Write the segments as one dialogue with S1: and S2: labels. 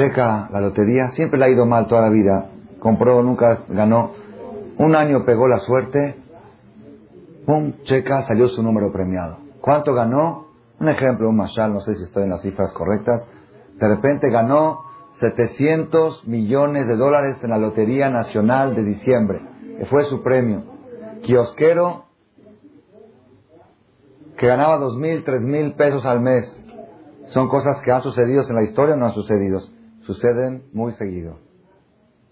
S1: checa la lotería, siempre le ha ido mal toda la vida, compró, nunca ganó, un año pegó la suerte, pum, checa, salió su número premiado. ¿Cuánto ganó? Un ejemplo, un mashal, no sé si estoy en las cifras correctas, de repente ganó 700 millones de dólares en la Lotería Nacional de diciembre, que fue su premio. Kiosquero, que ganaba dos mil, tres mil pesos al mes. Son cosas que han sucedido en la historia o no han sucedido. Suceden muy seguido.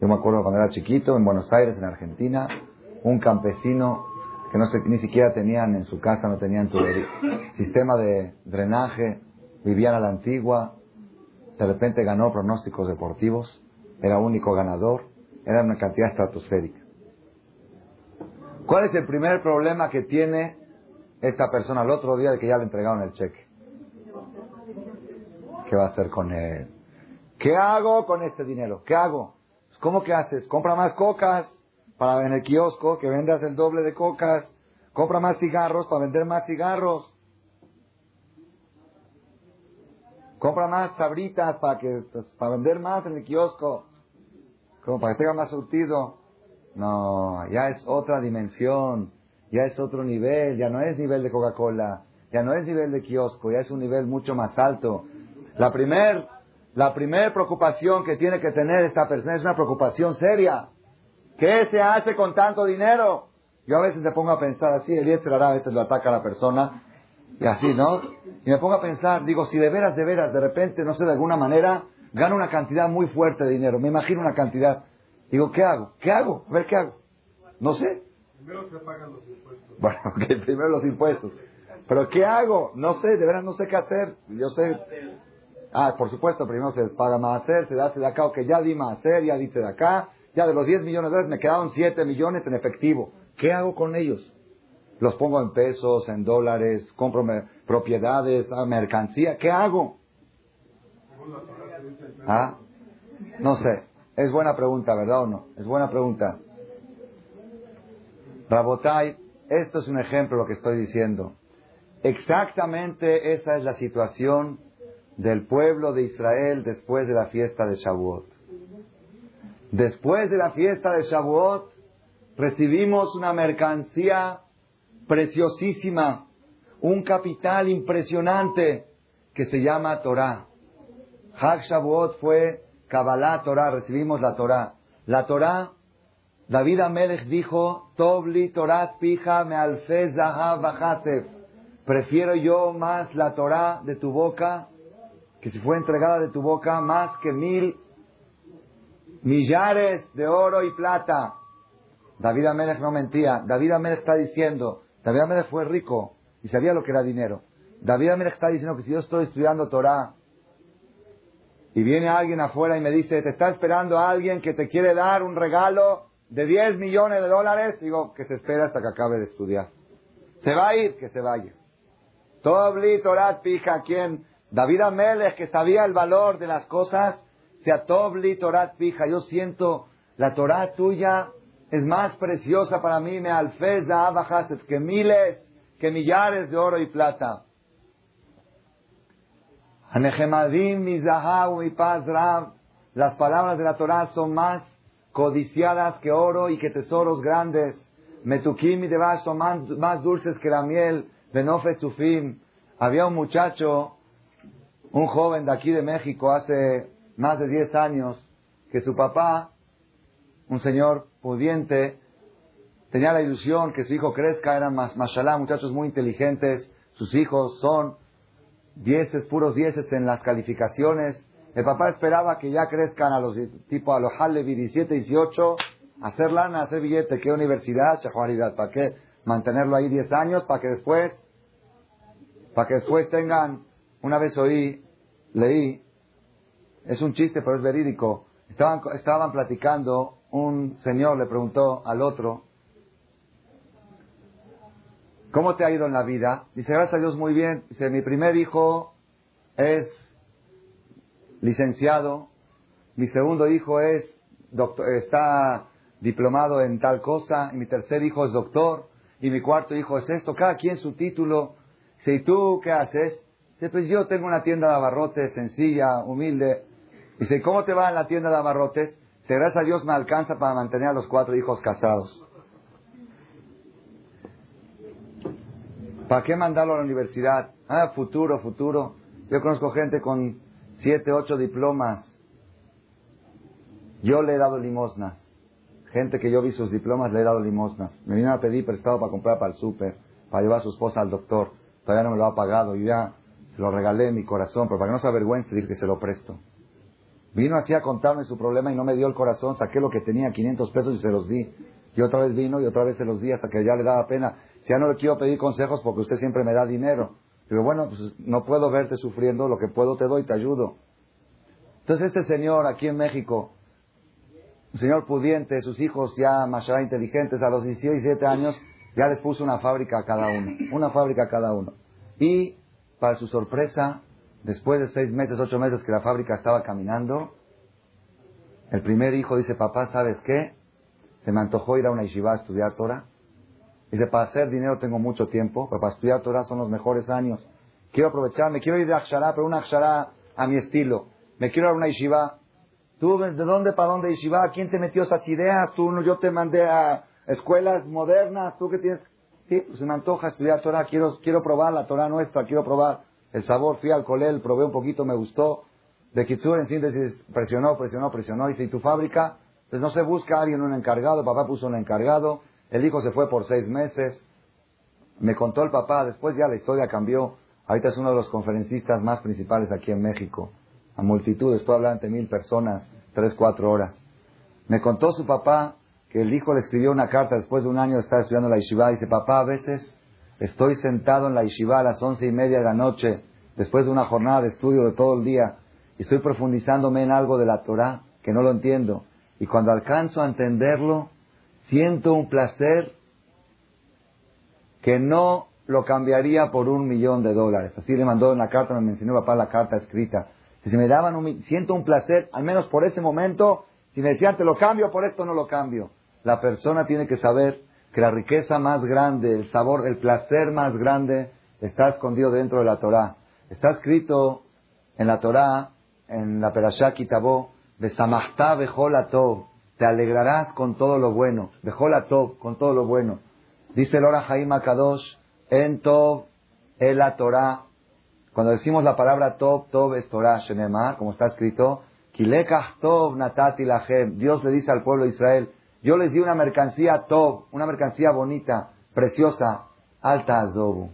S1: Yo me acuerdo cuando era chiquito, en Buenos Aires, en Argentina, un campesino que no ni siquiera tenían en su casa, no tenían sistema de drenaje, vivían a la antigua, de repente ganó pronósticos deportivos, era único ganador, era una cantidad estratosférica. ¿Cuál es el primer problema que tiene esta persona el otro día de que ya le entregaron el cheque? ¿Qué va a hacer con él? ¿Qué hago con este dinero? ¿Qué hago? ¿Cómo que haces? Compra más cocas para en el kiosco que vendas el doble de cocas. Compra más cigarros para vender más cigarros. Compra más sabritas para que pues, para vender más en el kiosco. Como para que tenga más surtido. No, ya es otra dimensión. Ya es otro nivel. Ya no es nivel de Coca-Cola. Ya no es nivel de kiosco. Ya es un nivel mucho más alto. La primer, la primer preocupación que tiene que tener esta persona es una preocupación seria. ¿Qué se hace con tanto dinero? Yo a veces me pongo a pensar así, el a veces lo ataca a la persona y así, ¿no? Y me pongo a pensar, digo, si de veras, de veras, de repente, no sé, de alguna manera, gano una cantidad muy fuerte de dinero, me imagino una cantidad. Digo, ¿qué hago? ¿Qué hago? A ver, ¿qué hago? No sé.
S2: Primero se pagan los impuestos.
S1: Bueno, ok, primero los impuestos. Pero ¿qué hago? No sé, de veras no sé qué hacer. Yo sé. Ah, por supuesto, primero se paga más hacer, se da de acá, que ya di más hacer, ya diste de acá. Ya de los 10 millones de dólares me quedaron 7 millones en efectivo. ¿Qué hago con ellos? Los pongo en pesos, en dólares, compro propiedades, ah, mercancía. ¿Qué hago? ¿Ah? No sé. Es buena pregunta, ¿verdad o no? Es buena pregunta. Rabotai, esto es un ejemplo de lo que estoy diciendo. Exactamente esa es la situación del pueblo de Israel después de la fiesta de Shavuot. Después de la fiesta de Shavuot, recibimos una mercancía preciosísima, un capital impresionante que se llama Torah. Hag Shavuot fue Kabbalah Torah, recibimos la Torah. La Torah, David Amelech dijo, Tobli Torah pija me alfez Prefiero yo más la Torah de tu boca, que si fue entregada de tu boca, más que mil millares de oro y plata. David Amelech no mentía. David Amelech está diciendo, David Amelech fue rico y sabía lo que era dinero. David Amelech está diciendo que si yo estoy estudiando Torah y viene alguien afuera y me dice, te está esperando alguien que te quiere dar un regalo de 10 millones de dólares, digo que se espera hasta que acabe de estudiar. Se va a ir, que se vaya. Tobli Torah pija, quien David Amelech, que sabía el valor de las cosas, sea Tobli Torah pija. Yo siento la Torah tuya es más preciosa para mí, me alfez de que miles, que millares de oro y plata. Las palabras de la Torah son más codiciadas que oro y que tesoros grandes. Metukim y Devash son más, dulces que la miel. Benofe Sufim. Había un muchacho, un joven de aquí de México, hace más de 10 años, que su papá, un señor pudiente, tenía la ilusión que su hijo crezca, eran más, mashallah, muchachos muy inteligentes, sus hijos son dieces, puros dieces en las calificaciones. El papá esperaba que ya crezcan a los tipo a los Halevi 17, 18, hacer lana, hacer billete, ¿qué universidad? Chajuaridad, ¿para qué? Mantenerlo ahí 10 años para que después, para que después tengan, una vez oí, leí, es un chiste pero es verídico, estaban, estaban platicando un señor le preguntó al otro, ¿cómo te ha ido en la vida? Dice, gracias a Dios muy bien. Dice, mi primer hijo es licenciado, mi segundo hijo es doctor, está diplomado en tal cosa, y mi tercer hijo es doctor, y mi cuarto hijo es esto, cada quien su título. Dice, ¿y tú qué haces? Dice, pues yo tengo una tienda de abarrotes sencilla, humilde. Dice, ¿cómo te va en la tienda de abarrotes? Dice, gracias a Dios me alcanza para mantener a los cuatro hijos casados. ¿Para qué mandarlo a la universidad? Ah, futuro, futuro. Yo conozco gente con siete, ocho diplomas. Yo le he dado limosnas. Gente que yo vi sus diplomas le he dado limosnas. Me vino a pedir prestado para comprar para el súper, para llevar a su esposa al doctor. Todavía no me lo ha pagado. Yo ya lo regalé en mi corazón, pero para que no se avergüence, dije que se lo presto. Vino así a contarme su problema y no me dio el corazón. Saqué lo que tenía, 500 pesos, y se los di. Y otra vez vino y otra vez se los di hasta que ya le daba pena. Si ya no le quiero pedir consejos porque usted siempre me da dinero. Digo, bueno, pues no puedo verte sufriendo, lo que puedo te doy, te ayudo. Entonces este señor aquí en México un señor pudiente, sus hijos ya más inteligentes, a los 17 años ya les puso una fábrica a cada uno, una fábrica a cada uno. Y para su sorpresa, después de seis meses, ocho meses que la fábrica estaba caminando, el primer hijo dice, papá, ¿sabes qué? Se me antojó ir a una yeshiva a estudiar Torah. Dice, para hacer dinero tengo mucho tiempo, pero para estudiar Torah son los mejores años. Quiero aprovechar, me quiero ir de Akshara, pero una Akshara a mi estilo. Me quiero ir a una yeshiva ¿Tú de dónde para dónde Yeshiva? ¿Quién te metió esas ideas? Tú, yo te mandé a escuelas modernas. ¿Tú qué tienes? Sí, pues me antoja estudiar Torah. Quiero, quiero probar la Torah nuestra. Quiero probar el sabor. Fui al colel, probé un poquito, me gustó. De Kitsur, en síntesis, presionó, presionó, presionó. Y si tu fábrica, pues no se busca a alguien, un encargado. Papá puso un encargado. El hijo se fue por seis meses. Me contó el papá. Después ya la historia cambió. Ahorita es uno de los conferencistas más principales aquí en México a multitudes, puede hablar ante mil personas, tres, cuatro horas. Me contó su papá que el hijo le escribió una carta después de un año estar estudiando la yeshiva. Dice, papá, a veces estoy sentado en la yeshiva a las once y media de la noche, después de una jornada de estudio de todo el día, y estoy profundizándome en algo de la Torah que no lo entiendo. Y cuando alcanzo a entenderlo, siento un placer que no lo cambiaría por un millón de dólares. Así le mandó en la carta, me mencionó papá la carta escrita. Si me daban un, siento un placer, al menos por ese momento, si me decían te lo cambio, por esto no lo cambio. La persona tiene que saber que la riqueza más grande, el sabor, el placer más grande está escondido dentro de la Torah. Está escrito en la Torah, en la Perashá Kitabó, de Samachta Bejolatov, te alegrarás con todo lo bueno, Bejolatov, con todo lo bueno. Dice el Ora Haim Kadosh, en Tov, el la Torah, cuando decimos la palabra Tov, Tov es Torah, Shenemar, como está escrito, Kilekach Tov Natati Lahem. Dios le dice al pueblo de Israel, yo les di una mercancía Tov, una mercancía bonita, preciosa, alta Azobu.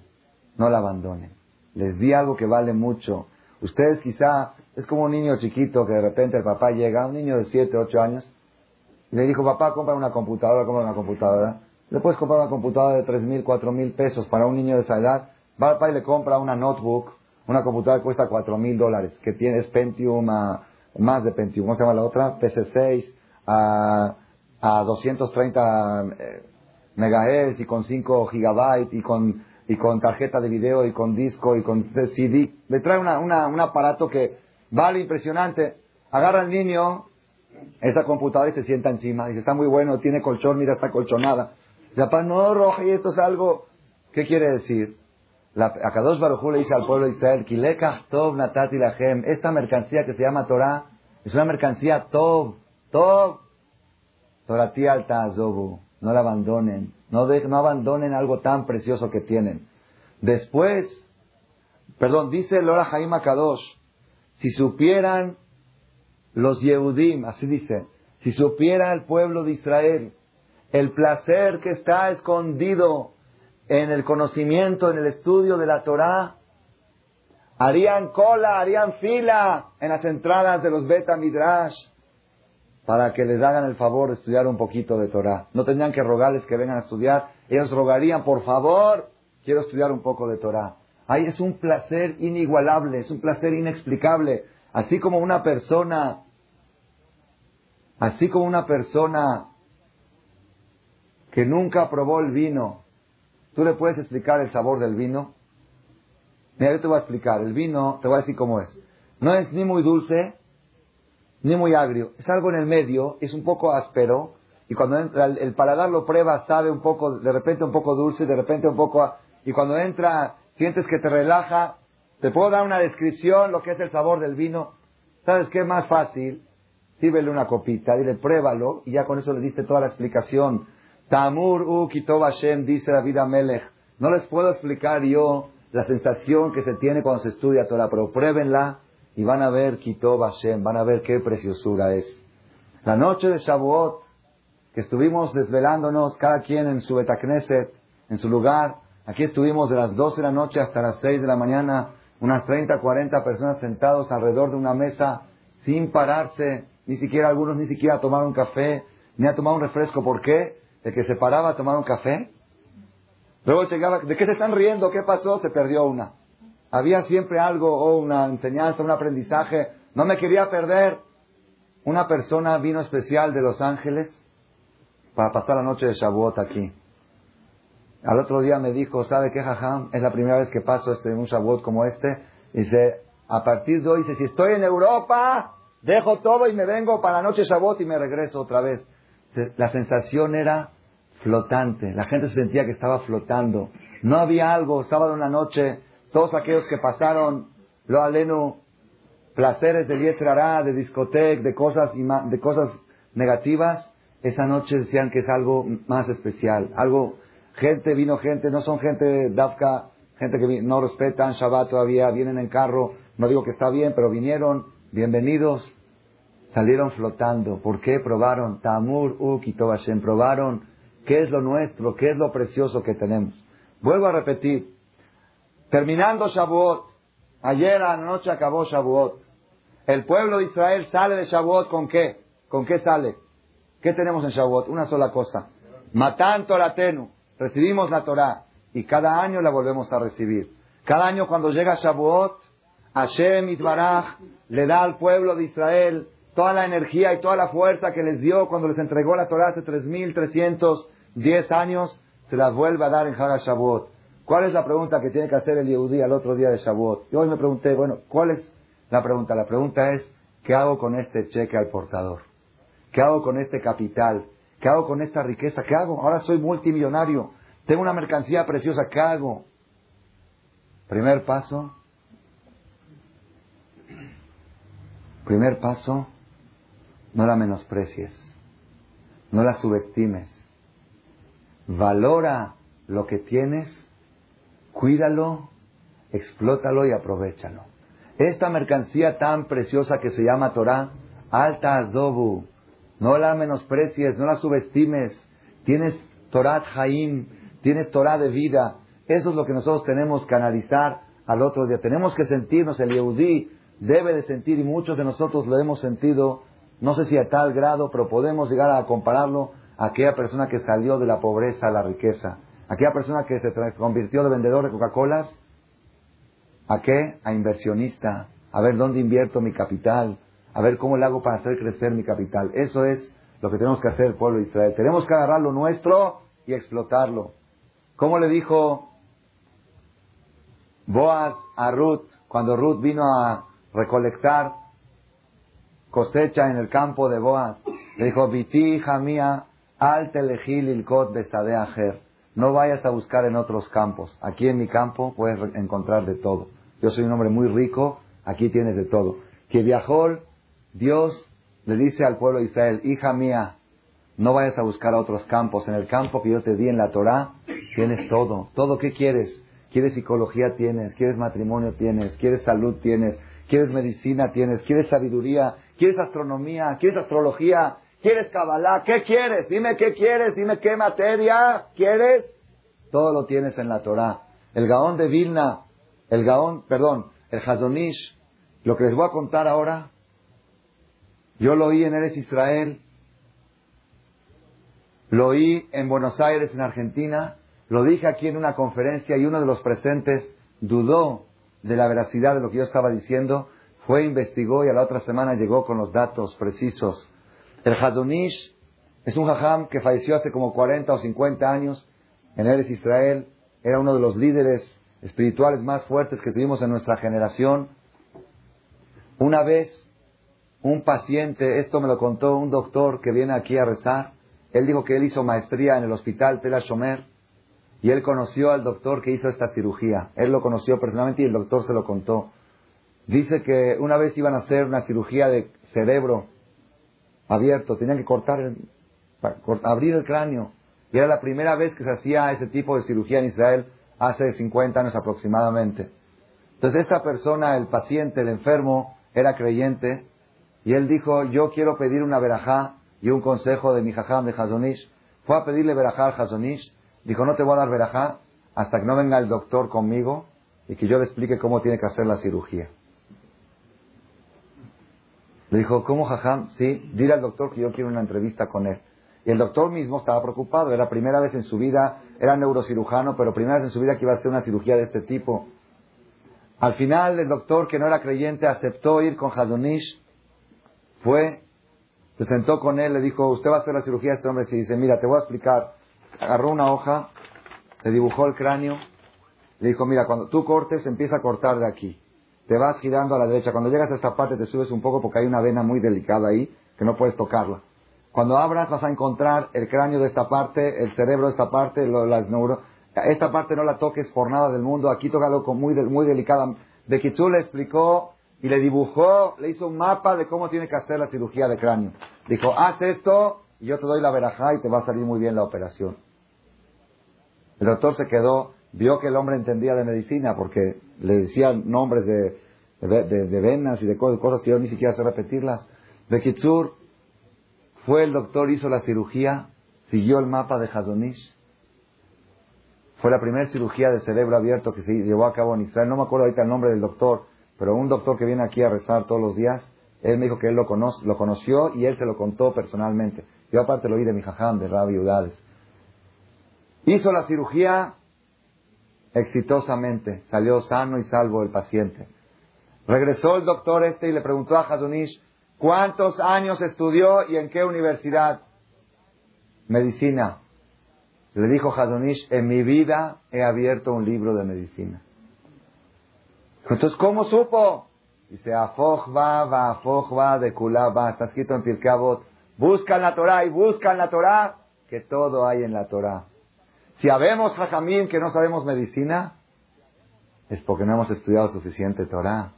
S1: No la abandonen. Les di algo que vale mucho. Ustedes quizá, es como un niño chiquito que de repente el papá llega, un niño de 7, 8 años, y le dijo, papá, compra una computadora, compra una computadora. Le puedes comprar una computadora de tres mil, cuatro mil pesos para un niño de esa edad. Va papá y le compra una notebook una computadora cuesta cuatro mil dólares, que tienes Pentium, a, más de Pentium, ¿cómo se llama la otra? PC6, a, a 230 eh, megahertz y con 5 gigabytes y con, y con tarjeta de video y con disco y con CD. Le trae una, un aparato que vale impresionante. Agarra al niño esa computadora y se sienta encima. Dice, está muy bueno, tiene colchón, mira, está colchonada. Dice, papá, no, Roja, y esto es algo... ¿Qué quiere decir? La, Akadosh Baruj le dice al pueblo de Israel, Natati Lahem, esta mercancía que se llama Torah, es una mercancía Tov, Tov, Torati Alta Azobu, no la abandonen, no, no abandonen algo tan precioso que tienen. Después, perdón, dice Lora Jaim Akadosh, si supieran los Yehudim, así dice, si supiera el pueblo de Israel el placer que está escondido en el conocimiento, en el estudio de la Torah, harían cola, harían fila en las entradas de los Beta Midrash para que les hagan el favor de estudiar un poquito de Torah. No tendrían que rogarles que vengan a estudiar, ellos rogarían, por favor, quiero estudiar un poco de Torah. Ahí es un placer inigualable, es un placer inexplicable. Así como una persona, así como una persona que nunca probó el vino, ¿Tú le puedes explicar el sabor del vino? Mira, yo te voy a explicar. El vino, te voy a decir cómo es. No es ni muy dulce, ni muy agrio. Es algo en el medio, es un poco áspero. Y cuando entra, el, paladar lo prueba, sabe un poco, de repente un poco dulce, de repente un poco... Y cuando entra, sientes que te relaja. ¿Te puedo dar una descripción, lo que es el sabor del vino? ¿Sabes qué más fácil? Sírvele una copita, dile, pruébalo, y ya con eso le diste toda la explicación. Tamur u Hashem, dice David Amelech. No les puedo explicar yo la sensación que se tiene cuando se estudia Torah, pero pruébenla y van a ver Kitob Hashem, van a ver qué preciosura es. La noche de Shavuot, que estuvimos desvelándonos, cada quien en su Betacneset, en su lugar, aquí estuvimos de las 12 de la noche hasta las 6 de la mañana, unas 30, 40 personas sentados alrededor de una mesa, sin pararse, ni siquiera algunos ni siquiera a tomar un café, ni a tomar un refresco. ¿Por qué? El que se paraba a tomar un café. Luego llegaba, ¿de qué se están riendo? ¿Qué pasó? Se perdió una. Había siempre algo, o una enseñanza, un aprendizaje. No me quería perder. Una persona vino especial de Los Ángeles para pasar la noche de Shavuot aquí. Al otro día me dijo, ¿sabe qué, jajam? Es la primera vez que paso este, un Shavuot como este. Dice, a partir de hoy, dice, si estoy en Europa, dejo todo y me vengo para la noche de Shavuot y me regreso otra vez. La sensación era flotante. La gente se sentía que estaba flotando. No había algo, sábado en la noche, todos aquellos que pasaron, lo aleno, placeres de Yetrará, de discoteca, de cosas, de cosas negativas, esa noche decían que es algo más especial. Algo, gente, vino gente, no son gente Dafka, gente que no respetan Shabbat todavía, vienen en carro, no digo que está bien, pero vinieron, bienvenidos, salieron flotando. ¿Por qué? Probaron Tamur, Ukito probaron qué es lo nuestro, qué es lo precioso que tenemos. Vuelvo a repetir, terminando Shavuot, ayer a la noche acabó Shavuot. El pueblo de Israel sale de Shavuot con qué? ¿Con qué sale? ¿Qué tenemos en Shavuot? Una sola cosa. Matan Toratenu. Recibimos la Torah y cada año la volvemos a recibir. Cada año cuando llega Shavuot, Hashem Itbaraj le da al pueblo de Israel toda la energía y toda la fuerza que les dio cuando les entregó la Torah hace 3.310 años, se las vuelve a dar en Haga Shavuot. ¿Cuál es la pregunta que tiene que hacer el Yehudí al otro día de Shavuot? Y hoy me pregunté, bueno, ¿cuál es la pregunta? La pregunta es, ¿qué hago con este cheque al portador? ¿Qué hago con este capital? ¿Qué hago con esta riqueza? ¿Qué hago? Ahora soy multimillonario. Tengo una mercancía preciosa. ¿Qué hago? Primer paso. Primer paso, no la menosprecies, no la subestimes. Valora lo que tienes, cuídalo, explótalo y aprovechalo. Esta mercancía tan preciosa que se llama Torah, alta azobu, no la menosprecies, no la subestimes. Tienes Torah Haim, tienes Torah de vida. Eso es lo que nosotros tenemos que analizar al otro día. Tenemos que sentirnos, el Yehudí debe de sentir, y muchos de nosotros lo hemos sentido, no sé si a tal grado, pero podemos llegar a compararlo a aquella persona que salió de la pobreza a la riqueza. Aquella persona que se convirtió de vendedor de Coca-Colas, ¿a qué? A inversionista. A ver dónde invierto mi capital, a ver cómo le hago para hacer crecer mi capital. Eso es lo que tenemos que hacer el pueblo de Israel. Tenemos que agarrar lo nuestro y explotarlo. ¿Cómo le dijo Boaz a Ruth cuando Ruth vino a recolectar cosecha en el campo de Boaz? Le dijo, Viti, hija mía, al telejil ilkot besadeajer. No vayas a buscar en otros campos. Aquí en mi campo puedes encontrar de todo. Yo soy un hombre muy rico, aquí tienes de todo. Que viajó Dios le dice al pueblo de Israel, hija mía, no vayas a buscar a otros campos. En el campo que yo te di en la Torah, tienes todo. ¿Todo qué quieres? ¿Quieres psicología? Tienes. ¿Quieres matrimonio? Tienes. ¿Quieres salud? Tienes. ¿Quieres medicina? Tienes. ¿Quieres sabiduría? ¿Quieres astronomía? ¿Quieres astrología? ¿Quieres Kabbalah? ¿Qué quieres? Dime qué quieres. Dime qué materia quieres. Todo lo tienes en la Torah. El Gaón de Vilna, el Gaón, perdón, el Hazonish, lo que les voy a contar ahora yo lo oí en Eres Israel, lo oí en Buenos Aires, en Argentina, lo dije aquí en una conferencia y uno de los presentes dudó de la veracidad de lo que yo estaba diciendo, fue, investigó y a la otra semana llegó con los datos precisos. El Hadonish es un jajam que falleció hace como 40 o 50 años en Eres Israel, era uno de los líderes espirituales más fuertes que tuvimos en nuestra generación. Una vez un paciente, esto me lo contó un doctor que viene aquí a rezar, él dijo que él hizo maestría en el hospital Tela Shomer y él conoció al doctor que hizo esta cirugía. Él lo conoció personalmente y el doctor se lo contó. Dice que una vez iban a hacer una cirugía de cerebro abierto, tenían que cortar, el, abrir el cráneo. Y era la primera vez que se hacía ese tipo de cirugía en Israel hace 50 años aproximadamente. Entonces esta persona, el paciente, el enfermo, era creyente y él dijo, yo quiero pedir una verajá y un consejo de mi jajam de Hazonish. Fue a pedirle verajá al Hazonish. Dijo, no te voy a dar verajá hasta que no venga el doctor conmigo y que yo le explique cómo tiene que hacer la cirugía. Le dijo, ¿cómo jajam? Sí, dile al doctor que yo quiero una entrevista con él. Y el doctor mismo estaba preocupado, era primera vez en su vida, era neurocirujano, pero primera vez en su vida que iba a hacer una cirugía de este tipo. Al final, el doctor, que no era creyente, aceptó ir con Hazonish, fue, se sentó con él, le dijo, usted va a hacer la cirugía a este hombre. Y dice, mira, te voy a explicar. Agarró una hoja, le dibujó el cráneo, le dijo, mira, cuando tú cortes, empieza a cortar de aquí. Te vas girando a la derecha. Cuando llegas a esta parte, te subes un poco porque hay una vena muy delicada ahí, que no puedes tocarla. Cuando abras, vas a encontrar el cráneo de esta parte, el cerebro de esta parte, las neuronas esta parte no la toques por nada del mundo, aquí tócalo con muy, muy delicada. Bekitsu le explicó y le dibujó, le hizo un mapa de cómo tiene que hacer la cirugía de cráneo. Dijo, haz esto y yo te doy la verajá y te va a salir muy bien la operación. El doctor se quedó, vio que el hombre entendía de medicina porque le decían nombres de, de, venas y de cosas, que yo ni siquiera sé repetirlas. Bekitsur fue el doctor, hizo la cirugía, siguió el mapa de Hazonish fue la primera cirugía de cerebro abierto que se llevó a cabo en Israel. No me acuerdo ahorita el nombre del doctor, pero un doctor que viene aquí a rezar todos los días, él me dijo que él lo, lo conoció y él se lo contó personalmente. Yo aparte lo oí de mi jajam, de Rabbi Udades. Hizo la cirugía exitosamente, salió sano y salvo el paciente. Regresó el doctor este y le preguntó a Hazunish, ¿cuántos años estudió y en qué universidad? Medicina. Le dijo Hazonish, en mi vida he abierto un libro de medicina. Entonces, ¿cómo supo? Dice, Afojba, va, Afojba, de Kulaba, está escrito en Pirkeabot. Buscan la Torah y buscan la Torah, que todo hay en la Torah. Si habemos Jajamín que no sabemos medicina, es porque no hemos estudiado suficiente Torah.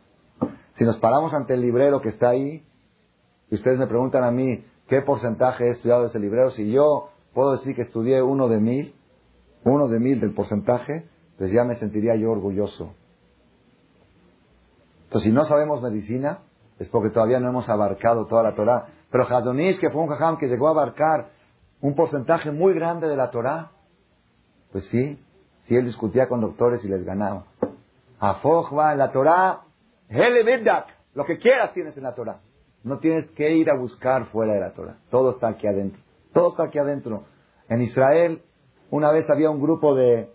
S1: Si nos paramos ante el librero que está ahí, y ustedes me preguntan a mí qué porcentaje he estudiado de ese librero, si yo puedo decir que estudié uno de mil, uno de mil del porcentaje, pues ya me sentiría yo orgulloso. Entonces, si no sabemos medicina, es porque todavía no hemos abarcado toda la Torah. Pero Hadonish, que fue un jajam que llegó a abarcar un porcentaje muy grande de la Torah, pues sí, sí él discutía con doctores y les ganaba. Afojba en la Torah, lo que quieras tienes en la Torah. No tienes que ir a buscar fuera de la Torah. Todo está aquí adentro. Todo está aquí adentro. En Israel, una vez había un grupo de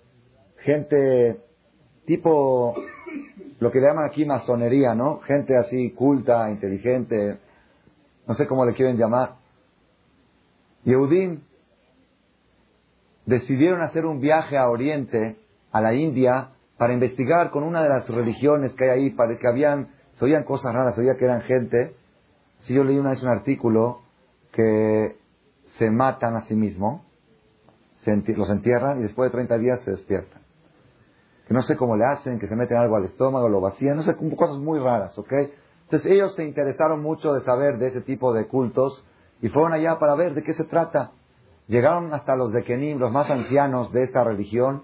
S1: gente tipo lo que le llaman aquí masonería, ¿no? Gente así culta, inteligente, no sé cómo le quieren llamar. Yehudim decidieron hacer un viaje a Oriente, a la India, para investigar con una de las religiones que hay ahí, para que habían, se oían cosas raras, se oía que eran gente. Si yo leí una vez un artículo que se matan a sí mismos, los entierran y después de 30 días se despiertan. Que no sé cómo le hacen, que se meten algo al estómago, lo vacían, no sé, cosas muy raras, ¿ok? Entonces ellos se interesaron mucho de saber de ese tipo de cultos y fueron allá para ver de qué se trata. Llegaron hasta los de Kenim, los más ancianos de esa religión,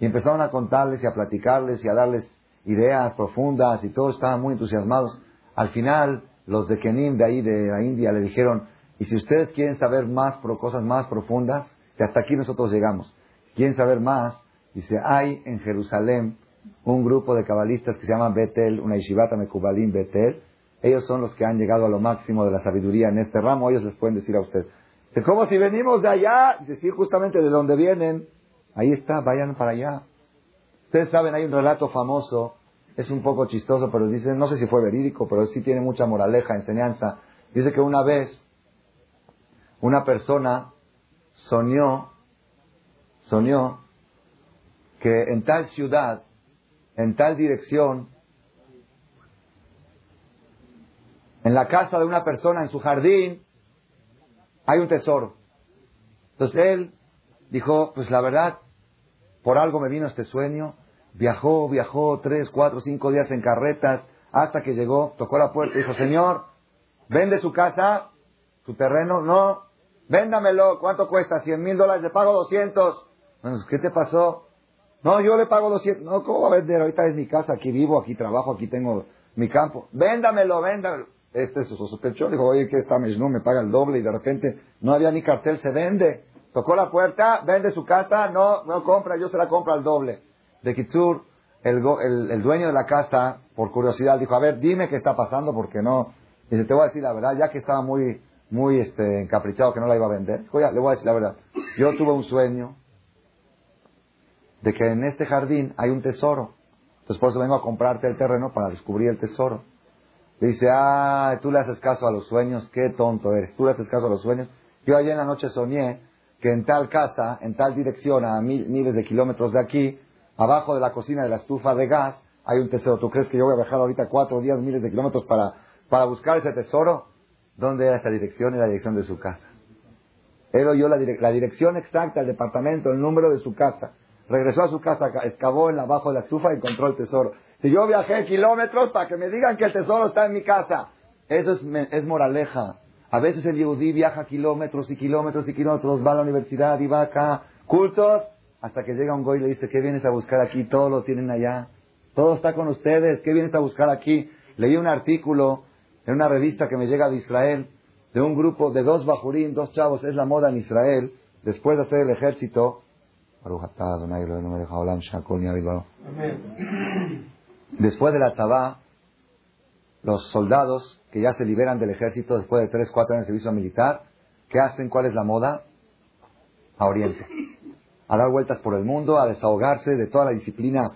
S1: y empezaron a contarles y a platicarles y a darles ideas profundas y todos estaban muy entusiasmados. Al final, los de Kenim de ahí, de la India, le dijeron, y si ustedes quieren saber más, cosas más profundas, que hasta aquí nosotros llegamos, quieren saber más, dice, hay en Jerusalén un grupo de cabalistas que se llama Betel, una yeshivata mekubalim Betel, ellos son los que han llegado a lo máximo de la sabiduría en este ramo, ellos les pueden decir a ustedes. Dice, ¿cómo si venimos de allá? Sí, justamente de donde vienen. Ahí está, vayan para allá. Ustedes saben, hay un relato famoso, es un poco chistoso, pero dice, no sé si fue verídico, pero sí tiene mucha moraleja, enseñanza. Dice que una vez una persona soñó, soñó que en tal ciudad, en tal dirección, en la casa de una persona, en su jardín, hay un tesoro. Entonces él dijo, pues la verdad, por algo me vino este sueño. Viajó, viajó tres, cuatro, cinco días en carretas Hasta que llegó, tocó la puerta y dijo, Señor, ¿vende su casa? ¿Su terreno? No. Véndamelo. ¿Cuánto cuesta? ¿Cien mil dólares? Le pago doscientos. Bueno, ¿qué te pasó? No, yo le pago doscientos. No, ¿cómo va a vender? Ahorita es mi casa, aquí vivo, aquí trabajo, aquí tengo mi campo. Véndamelo, véndamelo. Este se sospechó, dijo, oye, que esta no me paga el doble y de repente no había ni cartel, se vende. Tocó la puerta, vende su casa, no, no compra, yo se la compro al doble. De Kitsur, el, el, dueño de la casa, por curiosidad, dijo, a ver, dime qué está pasando porque no. Dice, te voy a decir la verdad, ya que estaba muy, muy este, encaprichado que no la iba a vender. Dijo, ya, le voy a decir la verdad. Yo tuve un sueño de que en este jardín hay un tesoro. Entonces por eso vengo a comprarte el terreno para descubrir el tesoro. Dice, ah, tú le haces caso a los sueños, qué tonto eres, tú le haces caso a los sueños. Yo ayer en la noche soñé que en tal casa, en tal dirección, a miles de kilómetros de aquí, abajo de la cocina de la estufa de gas, hay un tesoro. ¿Tú crees que yo voy a viajar ahorita cuatro días, miles de kilómetros para, para buscar ese tesoro? ¿Dónde era esa dirección? Era la dirección de su casa. Él oyó la, la dirección exacta, el departamento, el número de su casa. Regresó a su casa, excavó en abajo de la estufa y encontró el tesoro. Si yo viajé kilómetros para que me digan que el tesoro está en mi casa. Eso es, es moraleja. A veces el yehudí viaja kilómetros y kilómetros y kilómetros, va a la universidad y va acá, cultos, hasta que llega un goy y le dice, ¿qué vienes a buscar aquí? Todo lo tienen allá. Todo está con ustedes. ¿Qué vienes a buscar aquí? Leí un artículo en una revista que me llega de Israel, de un grupo de dos bajurín, dos chavos, es la moda en Israel, después de hacer el ejército. Después de la tzabá, los soldados que ya se liberan del ejército después de 3, 4 años de servicio militar, ¿qué hacen? ¿Cuál es la moda? A Oriente. A dar vueltas por el mundo, a desahogarse de toda la disciplina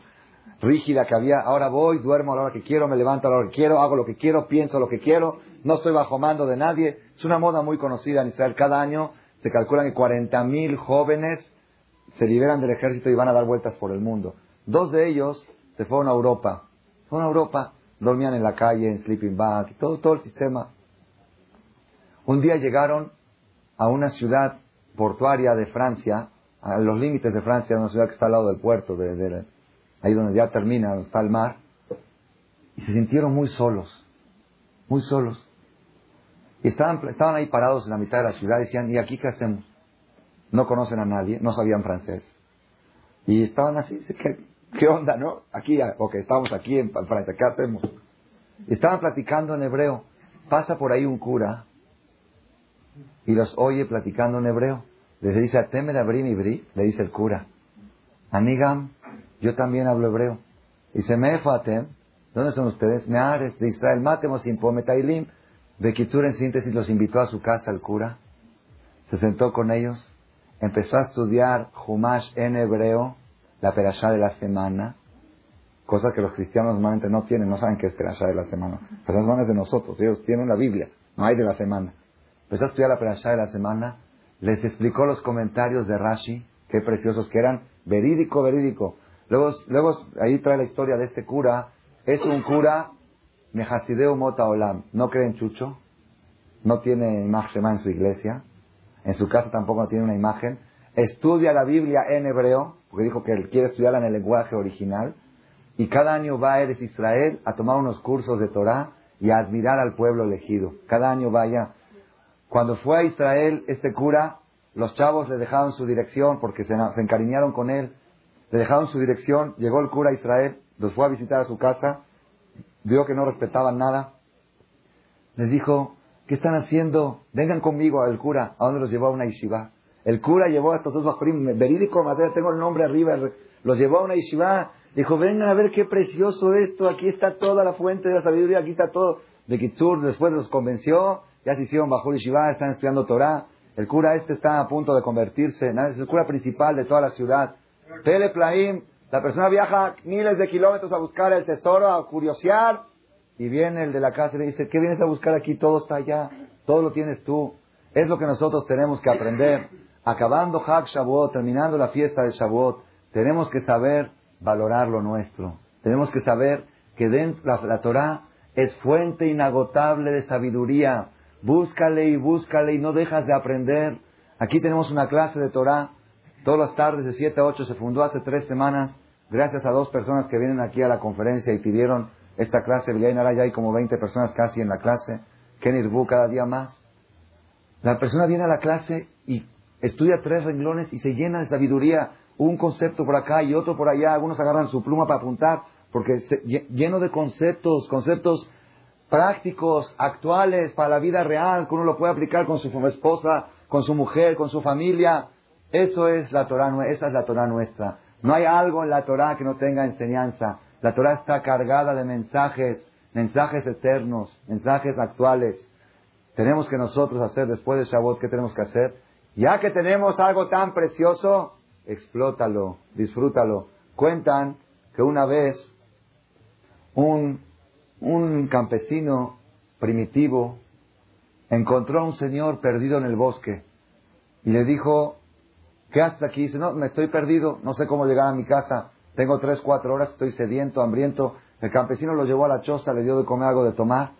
S1: rígida que había. Ahora voy, duermo a la hora que quiero, me levanto a la hora que quiero, hago lo que quiero, pienso lo que quiero, no estoy bajo mando de nadie. Es una moda muy conocida en Israel. Cada año se calculan que 40.000 jóvenes se liberan del ejército y van a dar vueltas por el mundo. Dos de ellos se fueron a Europa. Fueron a Europa, dormían en la calle, en sleeping bag, todo, todo el sistema. Un día llegaron a una ciudad portuaria de Francia, a los límites de Francia, una ciudad que está al lado del puerto, de, ahí donde ya termina, donde está el mar, y se sintieron muy solos, muy solos. Y estaban, estaban ahí parados en la mitad de la ciudad y decían, ¿y aquí qué hacemos? No conocen a nadie, no sabían francés. Y estaban así, ¿qué, onda, no? Aquí, ok, estamos aquí en Francia, ¿qué hacemos? estaban platicando en hebreo. Pasa por ahí un cura y los oye platicando en hebreo. Les dice, Atemer abrim ibri, le dice el cura. Anigam, yo también hablo hebreo. Dice, Mefatem, ¿dónde son ustedes? Meares, de Israel, Matemos, Metailim. De Kitsur, en síntesis, los invitó a su casa el cura. Se sentó con ellos empezó a estudiar Humash en hebreo, la perashá de la semana, cosas que los cristianos normalmente no tienen, no saben qué es perashá de la semana. Perashá de la de nosotros, ellos tienen la Biblia, no hay de la semana. Empezó a estudiar la perashá de la semana, les explicó los comentarios de Rashi, qué preciosos que eran, verídico, verídico. Luego, luego ahí trae la historia de este cura, es un cura Nehasideu Mota Olam, no cree en Chucho, no tiene imagen en su iglesia, en su casa tampoco tiene una imagen, estudia la Biblia en hebreo, porque dijo que él quiere estudiarla en el lenguaje original, y cada año va a Eres Israel a tomar unos cursos de Torah y a admirar al pueblo elegido. Cada año vaya. Cuando fue a Israel, este cura, los chavos le dejaron su dirección porque se, se encariñaron con él, le dejaron su dirección, llegó el cura a Israel, los fue a visitar a su casa, vio que no respetaban nada, les dijo, ¿Qué están haciendo? Vengan conmigo al cura. ¿A dónde los llevó a una yeshiva? El cura llevó a estos dos bajorim, verídico, tengo el nombre arriba, los llevó a una yeshiva. Dijo, vengan a ver qué precioso esto, aquí está toda la fuente de la sabiduría, aquí está todo. De Kitsur después los convenció, ya se hicieron bajo yeshiva, están estudiando Torah. El cura este está a punto de convertirse, es el cura principal de toda la ciudad. Pele la persona viaja miles de kilómetros a buscar el tesoro, a curiosear, y viene el de la casa y le dice, ¿qué vienes a buscar aquí? Todo está allá, todo lo tienes tú. Es lo que nosotros tenemos que aprender. Acabando Hag Shavuot, terminando la fiesta de Shavuot, tenemos que saber valorar lo nuestro. Tenemos que saber que dentro, la, la Torah es fuente inagotable de sabiduría. Búscale y búscale y no dejas de aprender. Aquí tenemos una clase de Torah. Todas las tardes de 7 a 8 se fundó hace tres semanas gracias a dos personas que vienen aquí a la conferencia y pidieron esta clase, ya hay como 20 personas casi en la clase, Kenirbu cada día más. La persona viene a la clase y estudia tres renglones y se llena de sabiduría, un concepto por acá y otro por allá, algunos agarran su pluma para apuntar, porque lleno de conceptos, conceptos prácticos, actuales para la vida real, que uno lo puede aplicar con su esposa, con su mujer, con su familia. Eso es la Torah, esa es la Torah nuestra. No hay algo en la Torah que no tenga enseñanza. La Torah está cargada de mensajes, mensajes eternos, mensajes actuales. Tenemos que nosotros hacer después de Shabbat, ¿qué tenemos que hacer? Ya que tenemos algo tan precioso, explótalo, disfrútalo. Cuentan que una vez un, un campesino primitivo encontró a un señor perdido en el bosque y le dijo, ¿qué haces aquí? dice, no, me estoy perdido, no sé cómo llegar a mi casa, tengo tres, cuatro horas, estoy sediento, hambriento. El campesino lo llevó a la choza, le dio de comer algo de tomar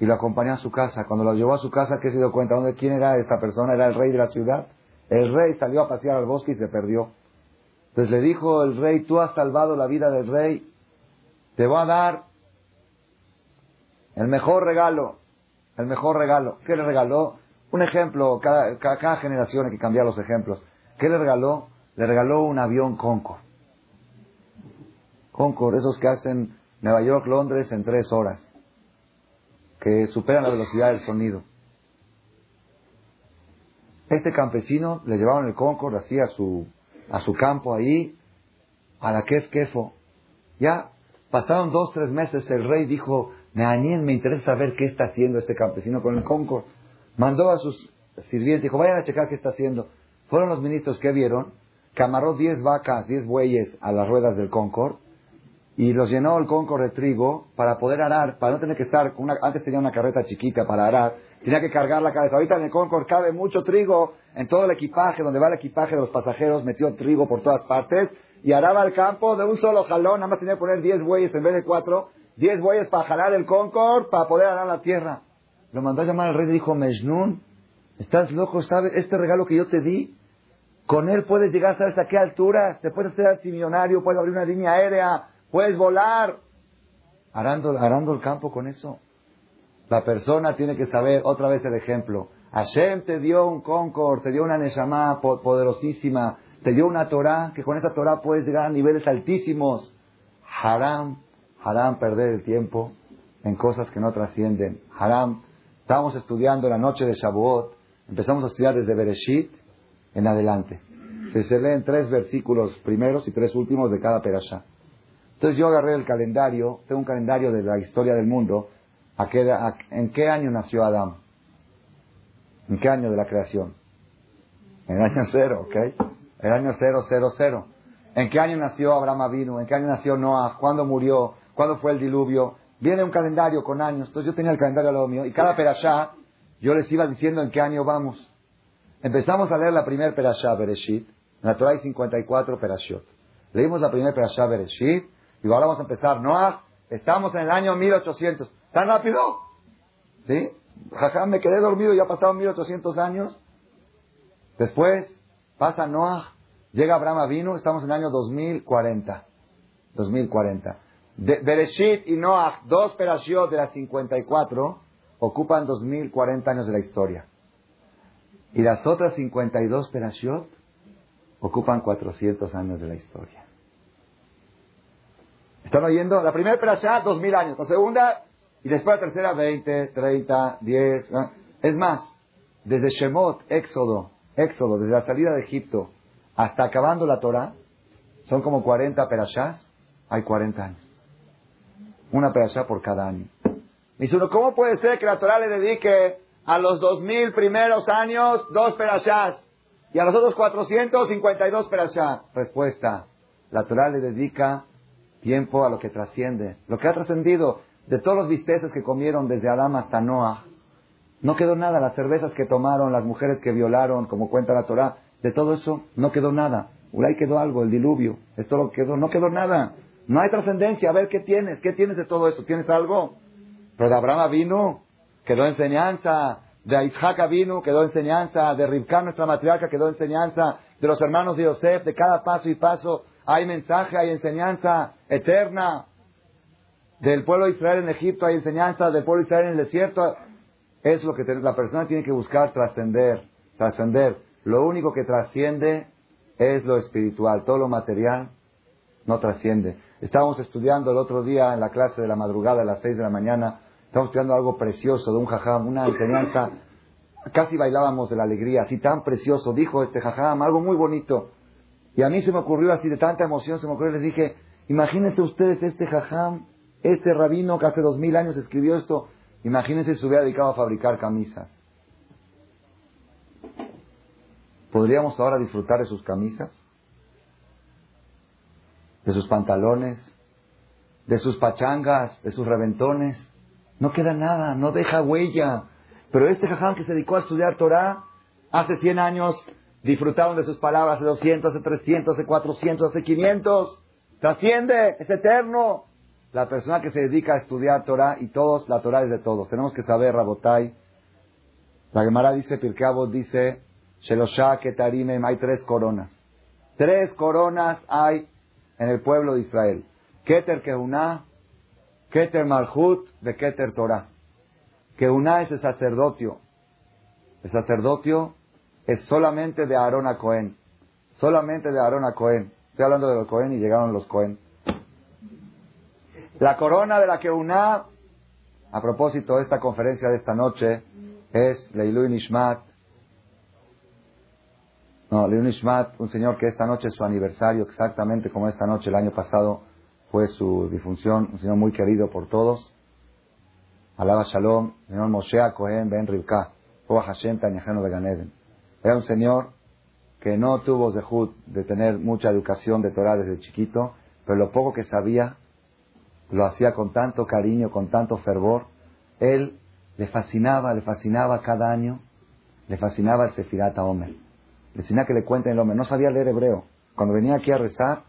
S1: y lo acompañó a su casa. Cuando lo llevó a su casa, ¿qué se dio cuenta? ¿Dónde, ¿Quién era esta persona? Era el rey de la ciudad. El rey salió a pasear al bosque y se perdió. Entonces le dijo el rey, tú has salvado la vida del rey, te voy a dar el mejor regalo, el mejor regalo. ¿Qué le regaló? Un ejemplo, cada, cada, generación hay que cambiar los ejemplos. ¿Qué le regaló? Le regaló un avión Concorde. Concorde, esos que hacen Nueva York, Londres en tres horas que superan la velocidad del sonido. Este campesino le llevaron el Concord así a su, a su campo ahí, a la Kef Kefo. Ya pasaron dos, tres meses, el rey dijo, Neanien, me interesa saber qué está haciendo este campesino con el Concord. Mandó a sus sirvientes, dijo, vayan a checar qué está haciendo. Fueron los ministros que vieron, que amarró diez vacas, diez bueyes a las ruedas del Concord y los llenó el Concord de trigo para poder arar, para no tener que estar, una, antes tenía una carreta chiquita para arar, tenía que cargar la cabeza. Ahorita en el Concord cabe mucho trigo en todo el equipaje, donde va el equipaje de los pasajeros, metió trigo por todas partes y araba el campo de un solo jalón, nada más tenía que poner 10 bueyes en vez de 4, 10 bueyes para jalar el Concord para poder arar la tierra. Lo mandó a llamar al rey y dijo, Mejnun, estás loco, ¿sabes? Este regalo que yo te di, con él puedes llegar, ¿sabes a qué altura? Te puedes hacer millonario, puedes abrir una línea aérea, puedes volar. Arando, arando el campo con eso. La persona tiene que saber, otra vez el ejemplo. Hashem te dio un Concord, te dio una Neshama poderosísima, te dio una Torah, que con esa Torah puedes llegar a niveles altísimos. Haram, haram perder el tiempo en cosas que no trascienden. Haram, estábamos estudiando la noche de Shavuot, empezamos a estudiar desde Bereshit en adelante. Se, se leen tres versículos primeros y tres últimos de cada perashá. Entonces yo agarré el calendario, tengo un calendario de la historia del mundo. ¿En qué año nació Adán? ¿En qué año de la creación? En el año cero, ¿ok? El año cero, cero, cero. ¿En qué año nació Abraham Avinu? ¿En qué año nació Noah? ¿Cuándo murió? ¿Cuándo fue el diluvio? Viene un calendario con años. Entonces yo tenía el calendario al lado mío y cada perashá yo les iba diciendo en qué año vamos. Empezamos a leer la primera perashá, Bereshit. En la Torah hay 54 perashot. Leímos la primera perashá, Bereshit y ahora vamos a empezar. Noah, estamos en el año 1800. ¿Tan rápido? ¿Sí? Jajá, me quedé dormido, ya pasaron 1800 años. Después pasa Noah, llega Abraham vino, estamos en el año 2040. 2040. De, Bereshit y Noah, dos perashiot de las 54, ocupan 2040 años de la historia. Y las otras 52 perashiot ocupan 400 años de la historia. ¿Están oyendo? La primera perashá, dos mil años. La segunda, y después la tercera, veinte, treinta, diez. Es más, desde Shemot, Éxodo, Éxodo, desde la salida de Egipto hasta acabando la Torah, son como cuarenta perashás, hay cuarenta años. Una perashá por cada año. Dice uno, ¿cómo puede ser que la Torah le dedique a los dos mil primeros años dos perashás y a los otros cuatrocientos cincuenta y dos perashás? Respuesta, la Torah le dedica tiempo a lo que trasciende. Lo que ha trascendido de todos los bisteces que comieron desde Adán hasta Noah, no quedó nada. Las cervezas que tomaron, las mujeres que violaron, como cuenta la Torah, de todo eso no quedó nada. Ahí quedó algo, el diluvio. Esto lo quedó, no quedó nada. No hay trascendencia. A ver qué tienes, qué tienes de todo eso. ¿Tienes algo? Pero de Abraham vino, quedó enseñanza. De Isaac vino, quedó enseñanza. De Ribcán, nuestra matriarca, quedó enseñanza. De los hermanos de Yosef, de cada paso y paso hay mensaje, hay enseñanza eterna. Del pueblo de Israel en Egipto hay enseñanza, del pueblo de Israel en el desierto. Es lo que la persona tiene que buscar trascender, trascender. Lo único que trasciende es lo espiritual. Todo lo material no trasciende. Estábamos estudiando el otro día en la clase de la madrugada a las seis de la mañana. Estábamos estudiando algo precioso de un jajam, una enseñanza. Casi bailábamos de la alegría, así tan precioso. Dijo este jajam, algo muy bonito. Y a mí se me ocurrió así de tanta emoción, se me ocurrió, les dije, imagínense ustedes este jajam, este rabino que hace dos mil años escribió esto, imagínense si se hubiera dedicado a fabricar camisas. ¿Podríamos ahora disfrutar de sus camisas? ¿De sus pantalones? ¿De sus pachangas? ¿De sus reventones? No queda nada, no deja huella. Pero este jajam que se dedicó a estudiar Torah hace 100 años, disfrutaron de sus palabras hace 200, hace 300, hace 400, hace 500. Trasciende, es eterno. La persona que se dedica a estudiar Torah y todos, la Torah es de todos. Tenemos que saber, Rabotai. La Gemara dice, Pirkeabot dice, Sheloshah Ketarimem, hay tres coronas. Tres coronas hay en el pueblo de Israel. Keter Keuná, Keter Malhut, de Keter Torah. Keuná es el sacerdocio. El sacerdocio es solamente de Aarón a Cohen. Solamente de Aarón a Cohen. Estoy hablando de los Cohen y llegaron los Cohen. La corona de la Keuná, a propósito de esta conferencia de esta noche, es Leilu Nishmat. No, Leilu Nishmat, un señor que esta noche es su aniversario, exactamente como esta noche el año pasado fue su difunción, un señor muy querido por todos. Alaba Shalom, señor Moshe Cohen Ben Rivka, Hashem Tañajeno de Ganeden. Era un señor que no tuvo de tener mucha educación de Torah desde chiquito, pero lo poco que sabía lo hacía con tanto cariño, con tanto fervor. Él le fascinaba, le fascinaba cada año, le fascinaba el Sefirat Omer. Le fascinaba que le cuenten el Omer. No sabía leer hebreo. Cuando venía aquí a rezar,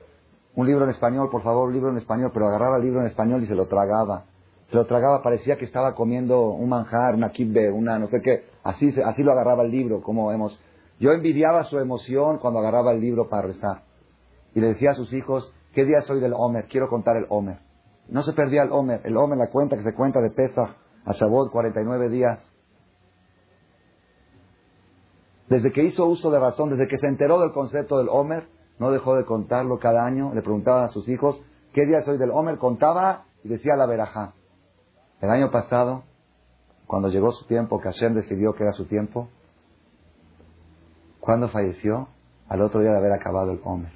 S1: un libro en español, por favor, un libro en español, pero agarraba el libro en español y se lo tragaba. Se lo tragaba, parecía que estaba comiendo un manjar, una kibbe, una no sé qué. Así, así lo agarraba el libro, como hemos. Yo envidiaba su emoción cuando agarraba el libro para rezar. Y le decía a sus hijos, ¿qué día soy del Omer? Quiero contar el Omer. No se perdía el Omer. El Omer, la cuenta que se cuenta de Pesach a Shavuot, 49 días. Desde que hizo uso de razón, desde que se enteró del concepto del Omer, no dejó de contarlo cada año. Le preguntaba a sus hijos, ¿qué día soy del Omer? Contaba y decía la verajá. El año pasado, cuando llegó su tiempo, que Hashem decidió que era su tiempo, cuando falleció? Al otro día de haber acabado el Omer.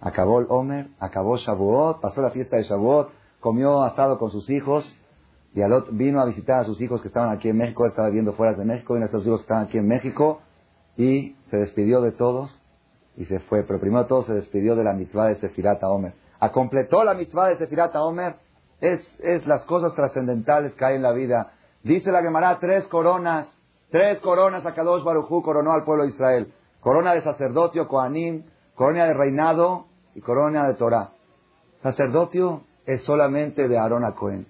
S1: Acabó el Omer, acabó Shavuot, pasó la fiesta de Shavuot, comió asado con sus hijos y al vino a visitar a sus hijos que estaban aquí en México, él estaba viviendo fuera de México, vino a sus hijos que estaban aquí en México y se despidió de todos y se fue. Pero primero todo se despidió de la mitzvah de Sefirata Omer. A completó la mitzvah de Sefirata Omer. Es, es las cosas trascendentales que hay en la vida. Dice la Gemara, tres coronas, tres coronas a Kadosh Barujú coronó al pueblo de Israel. Corona de sacerdocio, Koanim, corona de reinado y corona de Torah. Sacerdocio es solamente de Aarón a Cohen.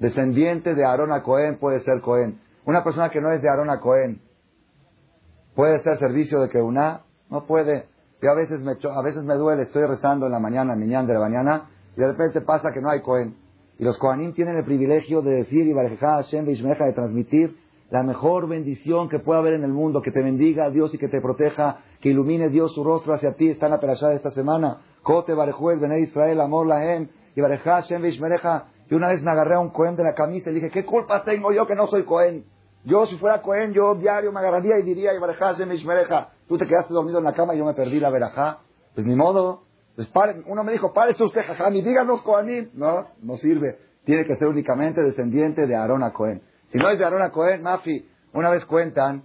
S1: Descendiente de Aarón a Cohen puede ser Cohen. Una persona que no es de Aarón a Cohen puede ser servicio de que una no puede. Yo a veces me a veces me duele, estoy rezando en la mañana, miñán de la mañana, y de repente pasa que no hay Cohen. Y los Kohanim tienen el privilegio de decir y Hashem de transmitir la mejor bendición que pueda haber en el mundo, que te bendiga Dios y que te proteja, que ilumine Dios su rostro hacia ti, está en la perashá esta semana. Kote Barejuel, Bene Israel, Amor Lahem, y Barejá, Shem Vishmereja. Y una vez me agarré a un Cohen de la camisa y dije, ¿qué culpa tengo yo que no soy Cohen? Yo, si fuera Cohen, yo diario me agarraría y diría, y Barejá, Shem Vishmereja. Tú te quedaste dormido en la cama y yo me perdí la verajá. Pues ni modo. Pues uno me dijo, párese usted, jajam, y díganos Cohenim. No, no sirve. Tiene que ser únicamente descendiente de Aarón a Cohen. Si no es de Aarón a Cohen, Mafi, una vez cuentan,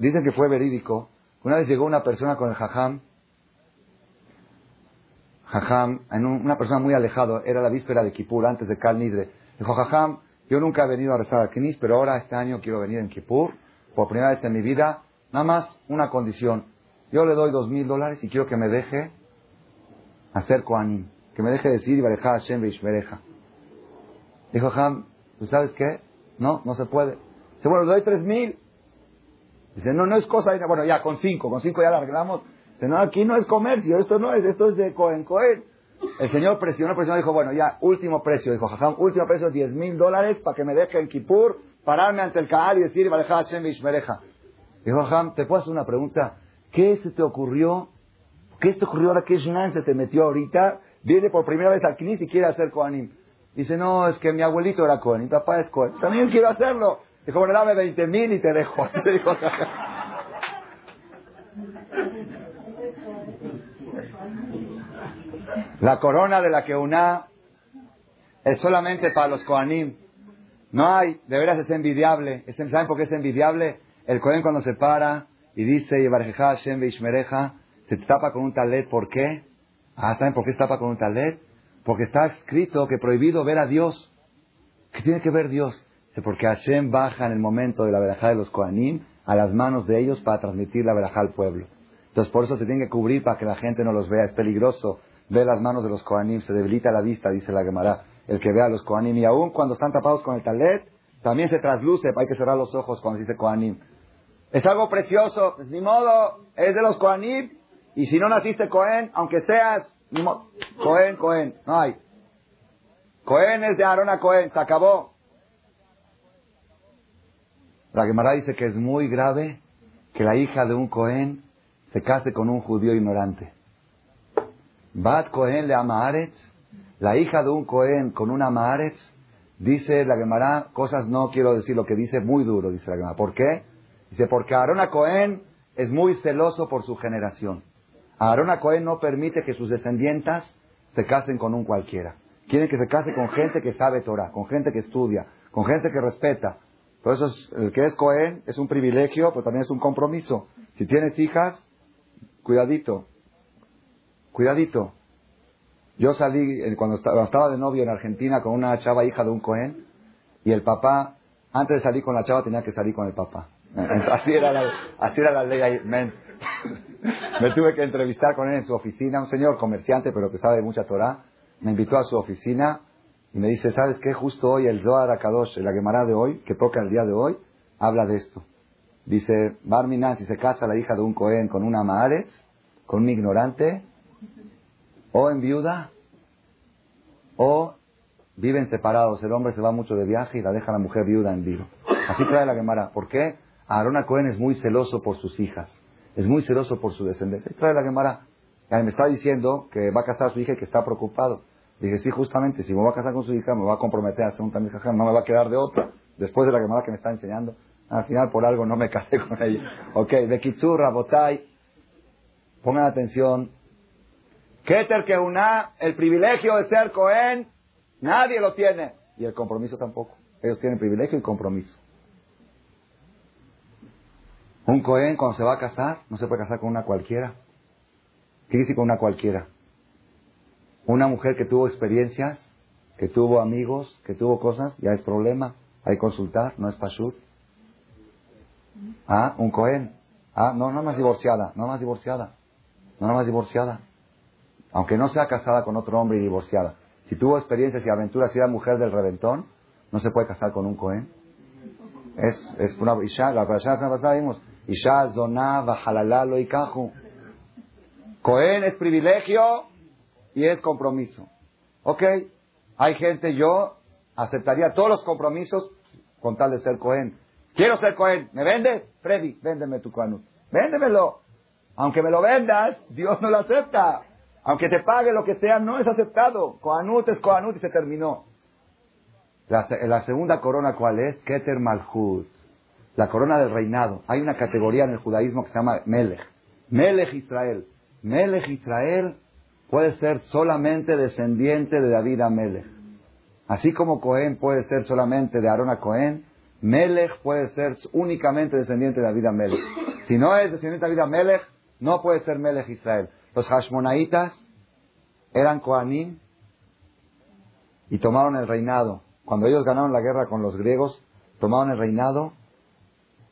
S1: dicen que fue verídico, una vez llegó una persona con el jajam, jajam, en una persona muy alejado, era la víspera de Kippur, antes de Kal Nidre. Dijo, jajam, yo nunca he venido a rezar a Knis, pero ahora este año quiero venir en Kippur, por primera vez en mi vida, nada más una condición. Yo le doy dos mil dólares y quiero que me deje hacer Koanim, que me deje decir Ibareja Hashem Beishmereja. Dijo, jajam, ¿tú sabes qué? No, no se puede. Dice, bueno, doy tres mil. Dice, no, no es cosa, bueno, ya con cinco, con cinco ya la arreglamos. Dice, no, aquí no es comercio, esto no es, esto es de Cohen Cohen. El señor presionó, presionó, dijo, bueno, ya, último precio. Dijo, jajam, último precio, 10 mil dólares para que me deje en Kippur, pararme ante el Kaal y decir, Hashem Vishmereja. Dijo, jajam, ¿te puedo hacer una pregunta? ¿Qué se te ocurrió? ¿Qué te ocurrió ahora que Shnan se te metió ahorita? Viene por primera vez al Knis y quiere hacer Kohanim. Dice, no, es que mi abuelito era Kohen, mi papá es Kohen. También quiero hacerlo. Dijo, bueno, dame 20 mil y te dejo. La corona de la que una es solamente para los Kohanim. No hay, de veras es envidiable. ¿Saben por qué es envidiable? El Kohen cuando se para y dice, Hashem se tapa con un talet. ¿Por qué? Ah, ¿saben por qué se tapa con un talet? Porque está escrito que prohibido ver a Dios. ¿Qué tiene que ver Dios? Porque Hashem baja en el momento de la verajá de los Kohanim a las manos de ellos para transmitir la verajá al pueblo. Entonces por eso se tiene que cubrir para que la gente no los vea. Es peligroso ver las manos de los Kohanim. Se debilita la vista, dice la Gemara. El que vea a los Kohanim. Y aún cuando están tapados con el talet, también se trasluce. Hay que cerrar los ojos cuando se dice Kohanim. Es algo precioso. Pues ni modo. Es de los Kohanim. Y si no naciste Kohen, aunque seas Cohen, Cohen, no hay. Cohen es de Aarón Cohen, se acabó. La Gemara dice que es muy grave que la hija de un Cohen se case con un judío ignorante. Bat Cohen le ama la hija de un Cohen con una Amaretz, dice la Gemara, cosas no quiero decir lo que dice, muy duro, dice la Gemara. ¿Por qué? Dice, porque Aarón Cohen es muy celoso por su generación. Aarón Cohen no permite que sus descendientes se casen con un cualquiera. Quieren que se case con gente que sabe Torah, con gente que estudia, con gente que respeta. Por eso el que es Cohen es un privilegio, pero también es un compromiso. Si tienes hijas, cuidadito, cuidadito. Yo salí, eh, cuando estaba de novio en Argentina, con una chava hija de un Cohen, y el papá, antes de salir con la chava, tenía que salir con el papá. Así era la, así era la ley ahí. Me tuve que entrevistar con él en su oficina, un señor comerciante, pero que sabe mucha Torah. Me invitó a su oficina y me dice, ¿sabes qué? Justo hoy el Zohar Akadosh, la Gemara de hoy, que toca el día de hoy, habla de esto. Dice, Barminan, si se casa la hija de un Cohen con una Maaretz, con un ignorante, o en viuda, o viven separados. El hombre se va mucho de viaje y la deja la mujer viuda en vivo. Así trae la Gemara. ¿Por qué? Aarona Cohen es muy celoso por sus hijas es muy celoso por su descendencia. Y trae la Gemara. me está diciendo que va a casar a su hija y que está preocupado. Dije, sí, justamente, si me va a casar con su hija, me va a comprometer a hacer un también no me va a quedar de otra. Después de la Gemara que me está enseñando, al final por algo no me casé con ella. Ok, de Kitsur, Botay, pongan atención. Keter que una, el privilegio de ser Cohen, nadie lo tiene. Y el compromiso tampoco. Ellos tienen privilegio y compromiso. Un Cohen cuando se va a casar, no se puede casar con una cualquiera. ¿Qué dice con una cualquiera? Una mujer que tuvo experiencias, que tuvo amigos, que tuvo cosas, ya es problema. Hay que consultar, no es pashut. Ah, un Cohen. Ah, no, no más divorciada, no más divorciada. No más divorciada. Aunque no sea casada con otro hombre y divorciada. Si tuvo experiencias y aventuras y era mujer del reventón, no se puede casar con un Cohen. Es, es una Isha, la pasada vimos, Isha zoná y caju. Cohen es privilegio y es compromiso. Ok, hay gente, yo aceptaría todos los compromisos con tal de ser Cohen. Quiero ser Cohen, ¿me vendes? Freddy, véndeme tu Cohenut. Véndemelo. Aunque me lo vendas, Dios no lo acepta. Aunque te pague lo que sea, no es aceptado. Coanut es Coanut y se terminó. La, la segunda corona, ¿cuál es? Keter Malchut la corona del reinado. Hay una categoría en el judaísmo que se llama Melech. Melech Israel. Melech Israel puede ser solamente descendiente de David a Melech. Así como Cohen puede ser solamente de Aarón a Cohen, Melech puede ser únicamente descendiente de David a Melech. Si no es descendiente de David a Melech, no puede ser Melech Israel. Los Hashmonaitas eran Coanim y tomaron el reinado. Cuando ellos ganaron la guerra con los griegos, tomaron el reinado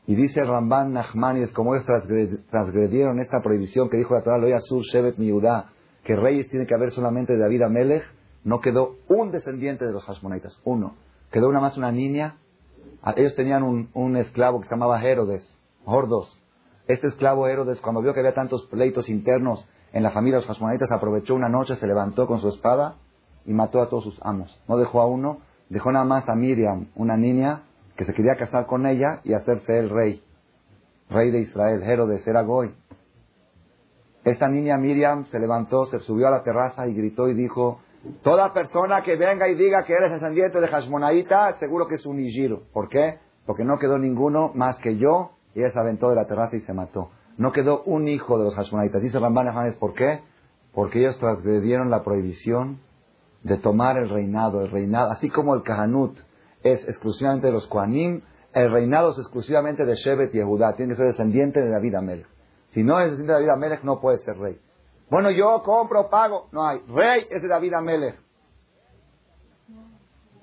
S1: y dice Ramban Nachmanides, como ellos transgredieron esta prohibición que dijo la Torah, Loya Sur Shevet Miudá, que reyes tiene que haber solamente de David Amelech, no quedó un descendiente de los Hashmonitas, uno. Quedó una más una niña. Ah, ellos tenían un, esclavo que se llamaba Herodes, Hordos. Este esclavo Herodes, cuando vio que había tantos pleitos internos en la familia de los Hashmonitas aprovechó una noche, se levantó con su espada y mató a todos sus amos. No dejó a uno, dejó nada más a Miriam, una niña que se quería casar con ella y hacerse el rey, rey de Israel, Herodes, era Goy. Esta niña Miriam se levantó, se subió a la terraza y gritó y dijo, toda persona que venga y diga que eres descendiente de Hashmonaita, seguro que es un Ijiro. ¿Por qué? Porque no quedó ninguno más que yo y ella se aventó de la terraza y se mató. No quedó un hijo de los Hashmonitas. Dice Ramban Hanes, ¿por qué? Porque ellos transgredieron la prohibición de tomar el reinado. El reinado, así como el Kahanut es exclusivamente de los Kohanim, el reinado es exclusivamente de Shevet y Yehudá. Tiene que ser descendiente de David Amelech. Si no es descendiente de David Amelech, no puede ser rey. Bueno, yo compro, pago. No hay. Rey es de David Amelech.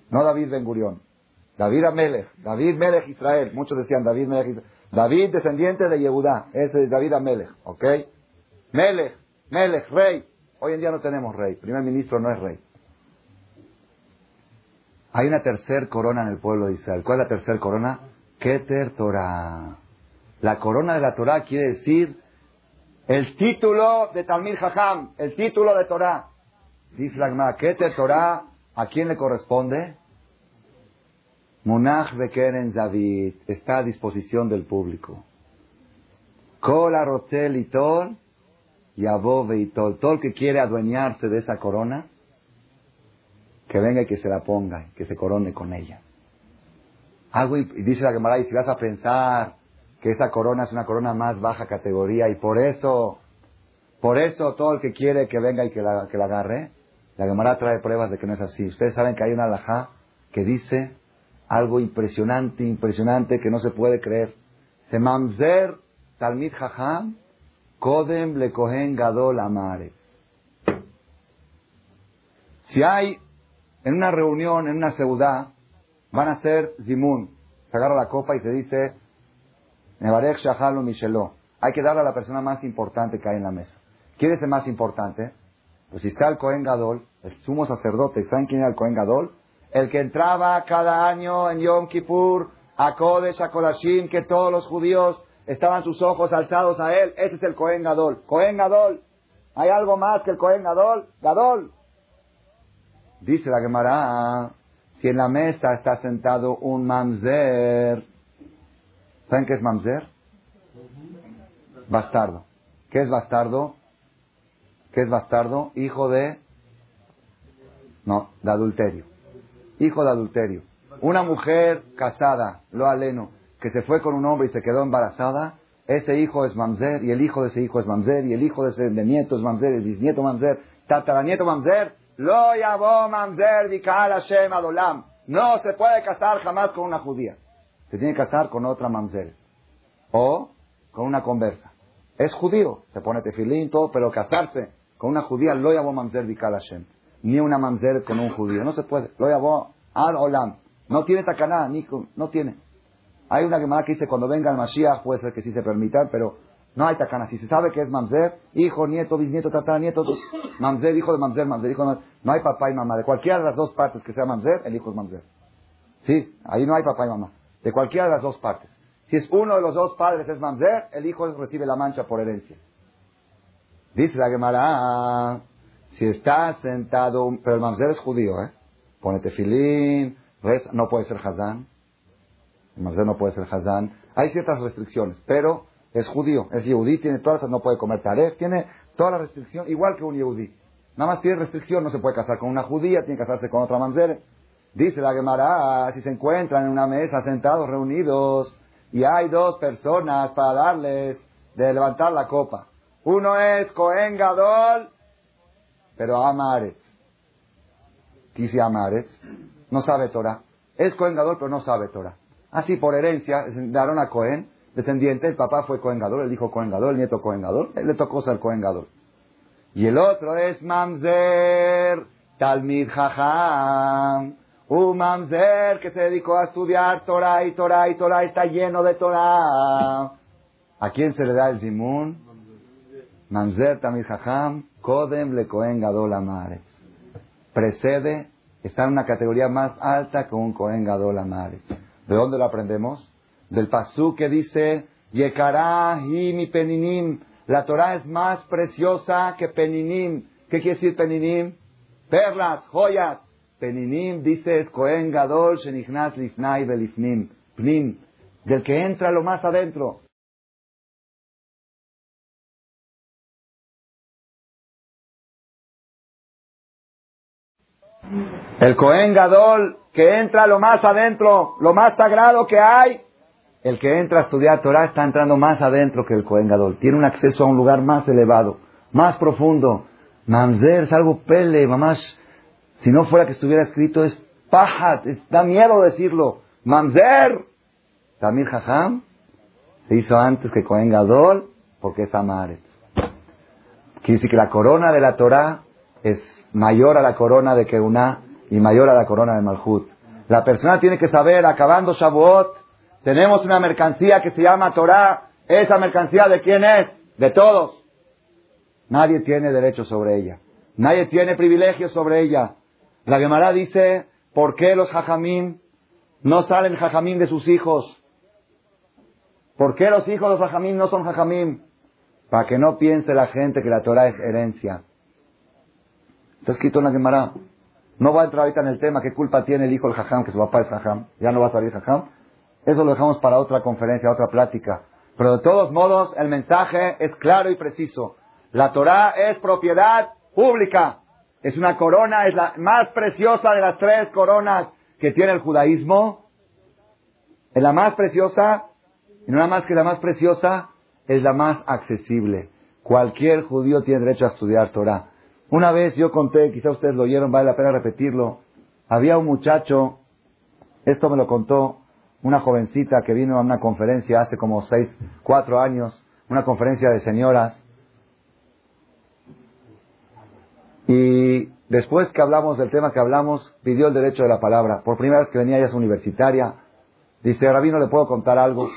S1: No David Ben Gurión. David Amelech. David Melech Israel. Muchos decían David Melech Israel. David, descendiente de Yehudá. Ese es David Amelech. ¿Ok? Melech. Melech, rey. Hoy en día no tenemos rey. Primer ministro no es rey. Hay una tercer corona en el pueblo de Israel. ¿Cuál es la tercer corona? Keter Torah. La corona de la Torah quiere decir el título de Talmir Jajam, el título de Torah. Dice la Keter Torah, ¿a quién le corresponde? Munach Bekeren David, está a disposición del público. Kol Arotel y Tol. Todo el que quiere adueñarse de esa corona, que venga y que se la ponga, que se corone con ella. Algo, y dice la Gemara, y si vas a pensar que esa corona es una corona más baja categoría, y por eso, por eso todo el que quiere que venga y que la, que la agarre, la Gemara trae pruebas de que no es así. Ustedes saben que hay una alajá que dice algo impresionante, impresionante, que no se puede creer. Se mamzer talmid kodem le gadol amare. Si hay en una reunión, en una ciudad, van a hacer zimun. Se agarra la copa y se dice, Nevarech Shahalo Micheló. Hay que darle a la persona más importante que hay en la mesa. ¿Quién es el más importante? Pues si está el Cohen Gadol, el sumo sacerdote, ¿saben quién era el Cohen Gadol? El que entraba cada año en Yom Kippur, a Kodesh, a Kodashim, que todos los judíos estaban sus ojos alzados a él. Ese es el Cohen Gadol. Cohen Gadol. ¿Hay algo más que el Cohen Gadol? Gadol. Dice la Gemara, si en la mesa está sentado un mamzer, ¿saben qué es mamzer? Bastardo. ¿Qué es bastardo? ¿Qué es bastardo? Hijo de... No, de adulterio. Hijo de adulterio. Una mujer casada, lo aleno, que se fue con un hombre y se quedó embarazada, ese hijo es mamzer, y el hijo de ese hijo es mamzer, y el hijo de ese nieto es mamzer, el bisnieto mamzer, tataranieto mamzer, lo yabó mamzer Hashem adolam. No se puede casar jamás con una judía. Se tiene que casar con otra mamzer. O con una conversa. Es judío, se pone tefilín, todo, pero casarse con una judía, lo yabó mamzer Hashem. Ni una mamzer con un judío. No se puede. Lo yabó ad olam. No tiene tacaná, ni no tiene. Hay una que que dice cuando venga el Mashiach puede ser que sí se permita, pero no hay tacana. Si se sabe que es mamzer, hijo, nieto, bisnieto, tataranieto, mamzer, hijo de mamzer, mamzer, hijo mamzer. No hay papá y mamá. De cualquiera de las dos partes que sea mamzer, el hijo es mamzer. Sí, ahí no hay papá y mamá. De cualquiera de las dos partes. Si es uno de los dos padres es mamzer, el hijo recibe la mancha por herencia. Dice la Gemara, si está sentado, pero el mamzer es judío, ¿eh? Pone tefilín, reza, no puede ser hazán. El mamzer no puede ser hazán. Hay ciertas restricciones, pero es judío, es yehudí, tiene todas no puede comer taref, tiene toda la restricción, igual que un yehudí. Nada más tiene restricción, no se puede casar con una judía, tiene que casarse con otra mamzer. Dice la Gemara, si se encuentran en una mesa sentados, reunidos, y hay dos personas para darles de levantar la copa. Uno es Cohen Gadol, pero Amaret. Dice Amaret, no sabe Torah. Es Cohen Gadol, pero no sabe Torah. Así por herencia, daron a Cohen, descendiente, el papá fue Cohen Gadol, el hijo Cohen Gadol, el nieto Cohen Gadol, le tocó ser Cohen Gadol. Y el otro es Mamzer, Talmid Jajam, un Mamzer que se dedicó a estudiar Torah y Torah y Torah está lleno de Torah. ¿A quién se le da el zimun? Mamzer Talmid Jajam, Kodem le Cohen Gadol Amares. Precede, está en una categoría más alta que un Cohen Gadol Amares. ¿De dónde lo aprendemos? Del pasú que dice, Yekara mi peninim, La Torah es más preciosa que Peninim. ¿Qué quiere decir Peninim? Perlas, joyas. Peninim dice Cohen Gadol Shenichnas Lifnai Belifnim. Pnim. Del que entra lo más adentro. El Cohen Gadol que entra lo más adentro, lo más sagrado que hay. El que entra a estudiar Torah está entrando más adentro que el Cohen Gadol. Tiene un acceso a un lugar más elevado, más profundo. Mamzer es algo pele, mamás. Si no fuera que estuviera escrito, es pajat, da miedo decirlo. Mamzer. Tamir Jajam se hizo antes que Cohen Gadol porque es Amaret. Quiere decir que la corona de la Torah es mayor a la corona de Keuná y mayor a la corona de Malhut. La persona tiene que saber, acabando Shavuot, tenemos una mercancía que se llama Torah. ¿Esa mercancía de quién es? De todos. Nadie tiene derecho sobre ella. Nadie tiene privilegio sobre ella. La Gemara dice, ¿por qué los jajamín no salen jajamín de sus hijos? ¿Por qué los hijos de los jajamín no son jajamín? Para que no piense la gente que la Torah es herencia. Está escrito en la Gemara. No va a entrar ahorita en el tema qué culpa tiene el hijo del jajam, que su papá es jajam. Ya no va a salir jajam. Eso lo dejamos para otra conferencia, otra plática. Pero de todos modos, el mensaje es claro y preciso. La Torah es propiedad pública. Es una corona, es la más preciosa de las tres coronas que tiene el judaísmo. Es la más preciosa, y no nada más que la más preciosa, es la más accesible. Cualquier judío tiene derecho a estudiar Torah. Una vez yo conté, quizá ustedes lo oyeron, vale la pena repetirlo. Había un muchacho, esto me lo contó una jovencita que vino a una conferencia hace como seis, cuatro años, una conferencia de señoras. Y después que hablamos del tema que hablamos, pidió el derecho de la palabra. Por primera vez que venía, ella es universitaria. Dice, Rabino, ¿le puedo contar algo?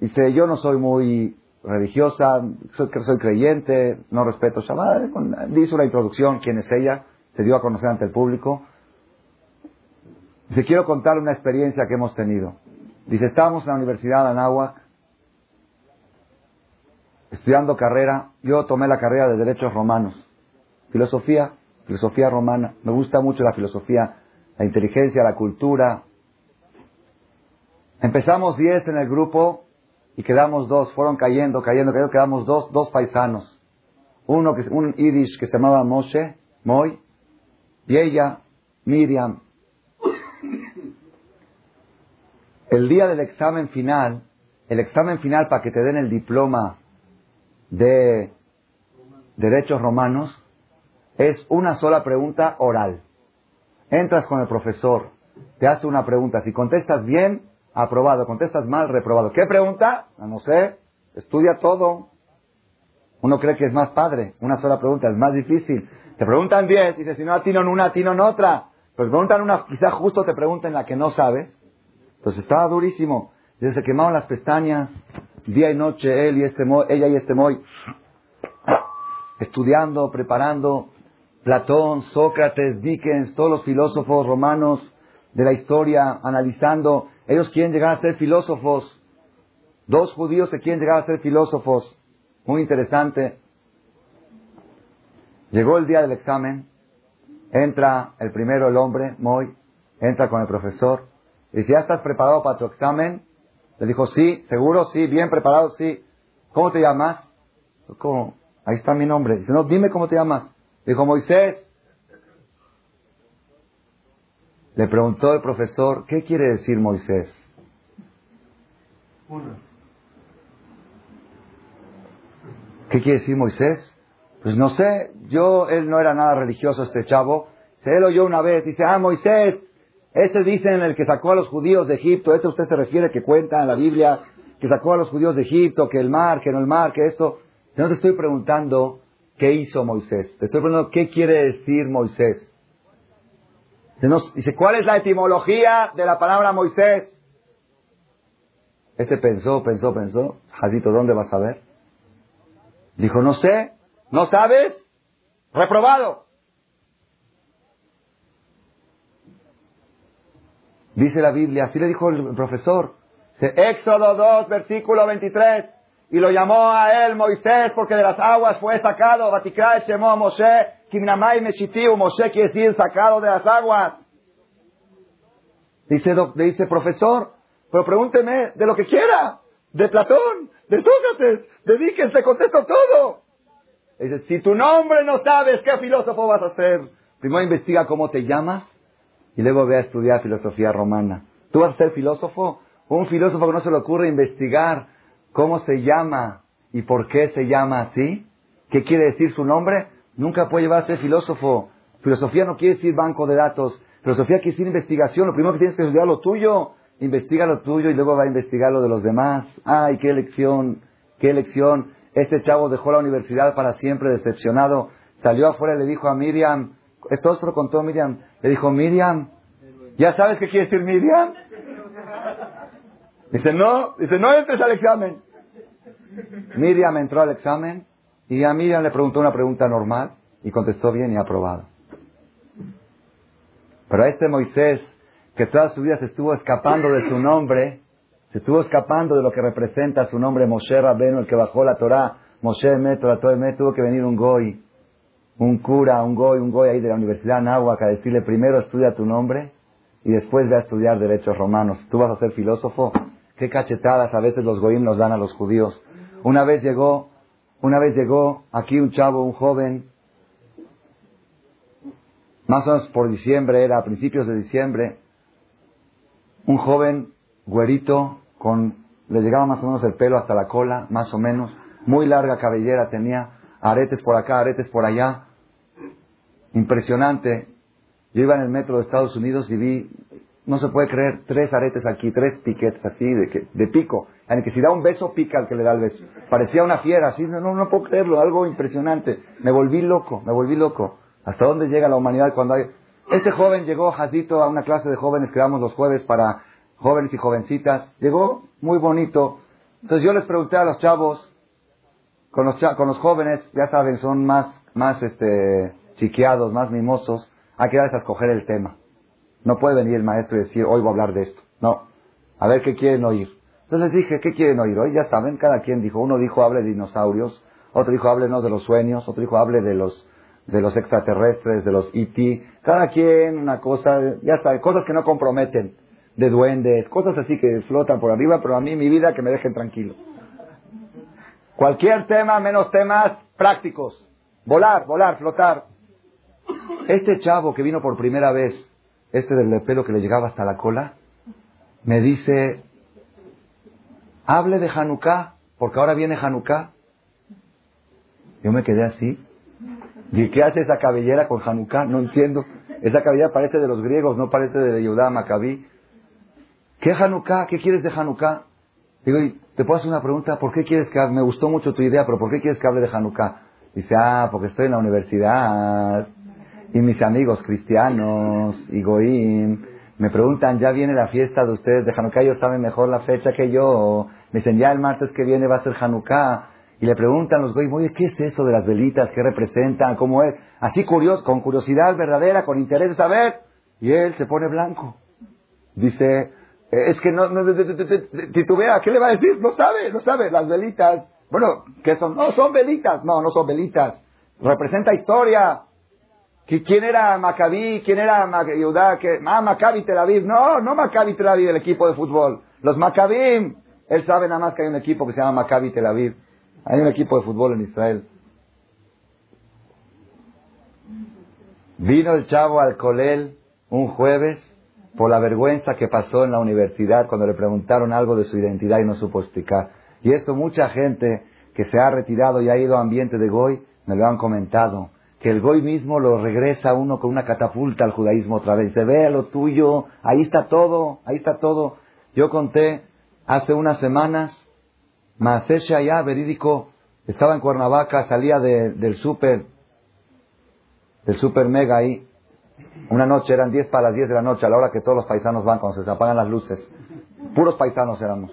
S1: Dice, yo no soy muy religiosa, soy, soy creyente, no respeto Shabbat. Dice una introducción, quién es ella, se dio a conocer ante el público. Dice, quiero contar una experiencia que hemos tenido. Dice, estábamos en la Universidad de Anáhuac, estudiando carrera. Yo tomé la carrera de Derechos Romanos. Filosofía, filosofía romana. Me gusta mucho la filosofía, la inteligencia, la cultura. Empezamos diez en el grupo y quedamos dos, fueron cayendo, cayendo, cayendo, quedamos dos, dos paisanos. Uno que un yiddish que se llamaba Moshe, Moy, y ella, Miriam. El día del examen final, el examen final para que te den el diploma de derechos romanos, es una sola pregunta oral. Entras con el profesor, te hace una pregunta, si contestas bien, aprobado. Contestas mal, reprobado. ¿Qué pregunta? No sé. Estudia todo. Uno cree que es más padre. Una sola pregunta es más difícil. Te preguntan diez, y dices, si no atino en una, atino en otra. Pues preguntan una, quizá justo te pregunten la que no sabes. Entonces estaba durísimo. Desde quemaban las pestañas, día y noche, él y este moy, ella y este moy, estudiando, preparando. Platón, Sócrates, Dickens, todos los filósofos romanos de la historia, analizando ellos quieren llegar a ser filósofos. Dos judíos se quieren llegar a ser filósofos. Muy interesante. Llegó el día del examen. Entra el primero, el hombre, Moy. Entra con el profesor. Y dice, ¿ya estás preparado para tu examen? Le dijo, sí, seguro, sí, bien preparado, sí. ¿Cómo te llamas? ¿Cómo? Ahí está mi nombre. Dice, no, dime cómo te llamas. Dijo, Moisés. Le preguntó el profesor, ¿qué quiere decir Moisés? ¿Qué quiere decir Moisés? Pues no sé, yo, él no era nada religioso este chavo. Se él oyó una vez, dice, ah, Moisés, ese dice en el que sacó a los judíos de Egipto, ese usted se refiere que cuenta en la Biblia, que sacó a los judíos de Egipto, que el mar, que no el mar, que esto. No te estoy preguntando qué hizo Moisés, te estoy preguntando qué quiere decir Moisés. Dice, ¿cuál es la etimología de la palabra Moisés? Este pensó, pensó, pensó. Jadito, ¿dónde vas a ver? Dijo, no sé. ¿No sabes? Reprobado. Dice la Biblia, así le dijo el profesor. Éxodo 2, versículo 23. y lo llamó a él Moisés porque de las aguas fue sacado. Llamó a Moshe, Kimnamai Meshitiu, Moshe quiere decir sacado de las aguas. Dice, dice, profesor, pero pregúnteme de lo que quiera, de Platón, de Sócrates, de te contesto todo. Dice, si tu nombre no sabes, ¿qué filósofo vas a ser? Primero investiga cómo te llamas y luego ve a estudiar filosofía romana. ¿Tú vas a ser filósofo? Un filósofo que no se le ocurre investigar cómo se llama y por qué se llama así, qué quiere decir su nombre, nunca puede llevar a ser filósofo. Filosofía no quiere decir banco de datos. Filosofía quiere decir investigación. Lo primero que tienes que estudiar lo tuyo. Investiga lo tuyo y luego va a investigar lo de los demás. Ay, qué lección, qué lección. Este chavo dejó la universidad para siempre decepcionado. Salió afuera y le dijo a Miriam, esto se lo contó Miriam, le dijo, Miriam, ¿ya sabes qué quiere decir Miriam? Dice, no, dice, no entres al examen. Miriam entró al examen y a Miriam le preguntó una pregunta normal y contestó bien y aprobado. Pero a este Moisés, que toda su vida se estuvo escapando de su nombre, se estuvo escapando de lo que representa su nombre, Moshe Rabeno, el que bajó la Torah, Moshe la Torah tuvo que venir un goy, un cura, un goy, un goy ahí de la Universidad Nahuac a decirle primero estudia tu nombre y después ve a estudiar derechos romanos. ¿Tú vas a ser filósofo? Qué cachetadas a veces los goyim nos dan a los judíos. Una vez llegó, una vez llegó aquí un chavo, un joven, más o menos por diciembre, era a principios de diciembre, un joven güerito con, le llegaba más o menos el pelo hasta la cola, más o menos, muy larga cabellera tenía, aretes por acá, aretes por allá, impresionante. Yo iba en el metro de Estados Unidos y vi no se puede creer, tres aretes aquí, tres piquetes así, de, de pico. En que si da un beso, pica al que le da el beso. Parecía una fiera, así, no, no puedo creerlo, algo impresionante. Me volví loco, me volví loco. ¿Hasta dónde llega la humanidad cuando hay... Este joven llegó, Jazito, a una clase de jóvenes que damos los jueves para jóvenes y jovencitas. Llegó muy bonito. Entonces yo les pregunté a los chavos, con los, con los jóvenes, ya saben, son más, más este, chiqueados, más mimosos, hay que darles a escoger el tema. No puede venir el maestro y decir, hoy voy a hablar de esto. No. A ver qué quieren oír. Entonces dije, ¿qué quieren oír hoy? Ya saben, cada quien dijo. Uno dijo, hable de dinosaurios. Otro dijo, háblenos de los sueños. Otro dijo, hable de los, de los extraterrestres, de los E.T. Cada quien una cosa, ya saben, cosas que no comprometen. De duendes, cosas así que flotan por arriba, pero a mí mi vida que me dejen tranquilo. Cualquier tema, menos temas prácticos. Volar, volar, flotar. Este chavo que vino por primera vez este del pelo que le llegaba hasta la cola, me dice, hable de Hanukkah, porque ahora viene Hanukkah. Yo me quedé así. ¿Y qué hace esa cabellera con Hanukkah? No entiendo. Esa cabellera parece de los griegos, no parece de Yudá Macabí. ¿Qué Hanukkah? ¿Qué quieres de Hanukkah? Digo, te puedo hacer una pregunta, ¿por qué quieres que? Me gustó mucho tu idea, pero ¿por qué quieres que hable de Hanukkah? Dice, ah, porque estoy en la universidad y mis amigos cristianos y goim me preguntan, ¿ya viene la fiesta de ustedes de Hanukkah? Ellos saben mejor la fecha que yo. Me dicen, ya el martes que viene va a ser Hanukkah. Y le preguntan los goim, oye, ¿qué es eso de las velitas? ¿Qué representan? ¿Cómo es? Así curioso, con curiosidad verdadera, con interés de saber. Y él se pone blanco. Dice, es que no, no titubea, ¿qué le va a decir? No sabe, no sabe. Las velitas, bueno, ¿qué son? No, son velitas. No, no son velitas. Representa historia. ¿Quién era Maccabi? ¿Quién era Yudá? Ah, Maccabi Tel Aviv. No, no Maccabi Tel Aviv, el equipo de fútbol. Los Maccabim. Él sabe nada más que hay un equipo que se llama Maccabi Tel Aviv. Hay un equipo de fútbol en Israel. Vino el chavo al Colel un jueves por la vergüenza que pasó en la universidad cuando le preguntaron algo de su identidad y no supo explicar. Y esto mucha gente que se ha retirado y ha ido a ambiente de Goy me lo han comentado que el Goy mismo lo regresa a uno con una catapulta al judaísmo otra vez. Se ve lo tuyo, ahí está todo, ahí está todo. Yo conté hace unas semanas, Maasesha ya, verídico, estaba en Cuernavaca, salía del súper, del súper mega ahí. Una noche, eran 10 para las 10 de la noche, a la hora que todos los paisanos van cuando se apagan las luces. Puros paisanos éramos.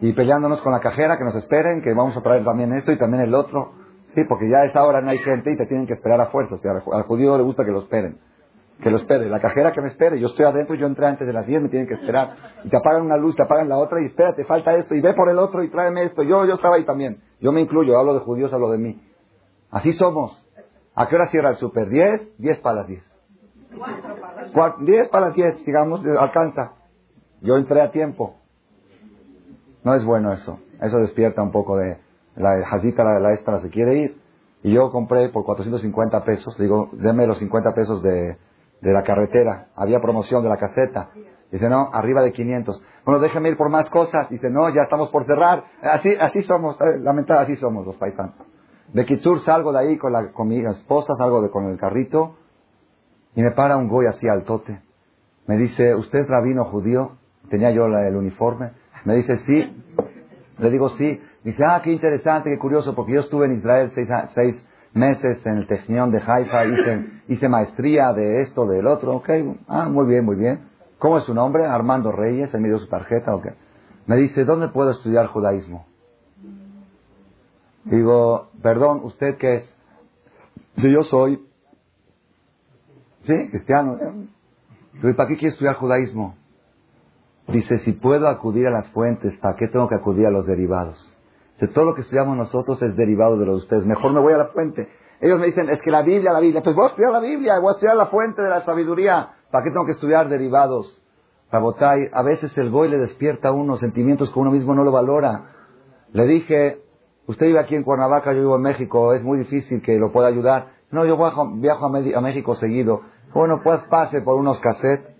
S1: Y peleándonos con la cajera, que nos esperen, que vamos a traer también esto y también el otro. Sí, porque ya a esa hora no hay gente y te tienen que esperar a fuerzas. Al, judío le gusta que lo esperen. que lo espere, la cajera que me espere, yo estoy adentro, yo entré antes de las 10, me tienen que esperar, y te apagan una luz, te apagan la otra, y espérate, falta esto, y ve por el otro y tráeme esto, yo, yo estaba ahí también, yo me incluyo, hablo de judíos, hablo de mí. Así somos. ¿A qué hora cierra el súper? ¿10? 10 para las 10. 10 para las 10, digamos, alcanza. Yo entré a tiempo. No es bueno eso. Eso despierta un poco de la jazita, la, la extra se quiere ir. Y yo compré por 450 pesos, digo, deme los 50 pesos de, de la carretera. Había promoción de la caseta. Dice, no, arriba de 500. Bueno, déjeme ir por más cosas. Dice, no, ya estamos por cerrar. Así, así somos, eh, lamentablemente así somos los paisanos. De Kitsur salgo de ahí con, la, con mi esposa, salgo de, con el carrito y me para un goy así al tote. Me dice, ¿usted es rabino judío? Tenía yo el uniforme. Me dice, sí. Le digo, sí. Dice, ah, qué interesante, qué curioso, porque yo estuve en Israel seis, seis meses en el Technion de Haifa, hice, hice maestría de esto, del otro. Ok, ah, muy bien, muy bien. ¿Cómo es su nombre? Armando Reyes, él me dio su tarjeta, ok. Me dice, ¿dónde puedo estudiar judaísmo? Digo, perdón, ¿usted qué es? Si yo soy, sí, cristiano. Digo, ¿para qué quiere estudiar judaísmo? Dice, si puedo acudir a las fuentes, ¿para qué tengo que acudir a los derivados? De todo lo que estudiamos nosotros es derivado de los de ustedes. Mejor me voy a la fuente. Ellos me dicen, es que la Biblia, la Biblia. Pues voy a estudiar la Biblia, voy a estudiar la fuente de la sabiduría. ¿Para qué tengo que estudiar derivados? Rabotay, a veces el boy le despierta a uno sentimientos que uno mismo no lo valora. Le dije, usted vive aquí en Cuernavaca, yo vivo en México, es muy difícil que lo pueda ayudar. No, yo viajo, a, México seguido. Bueno, pues pase por unos cassettes.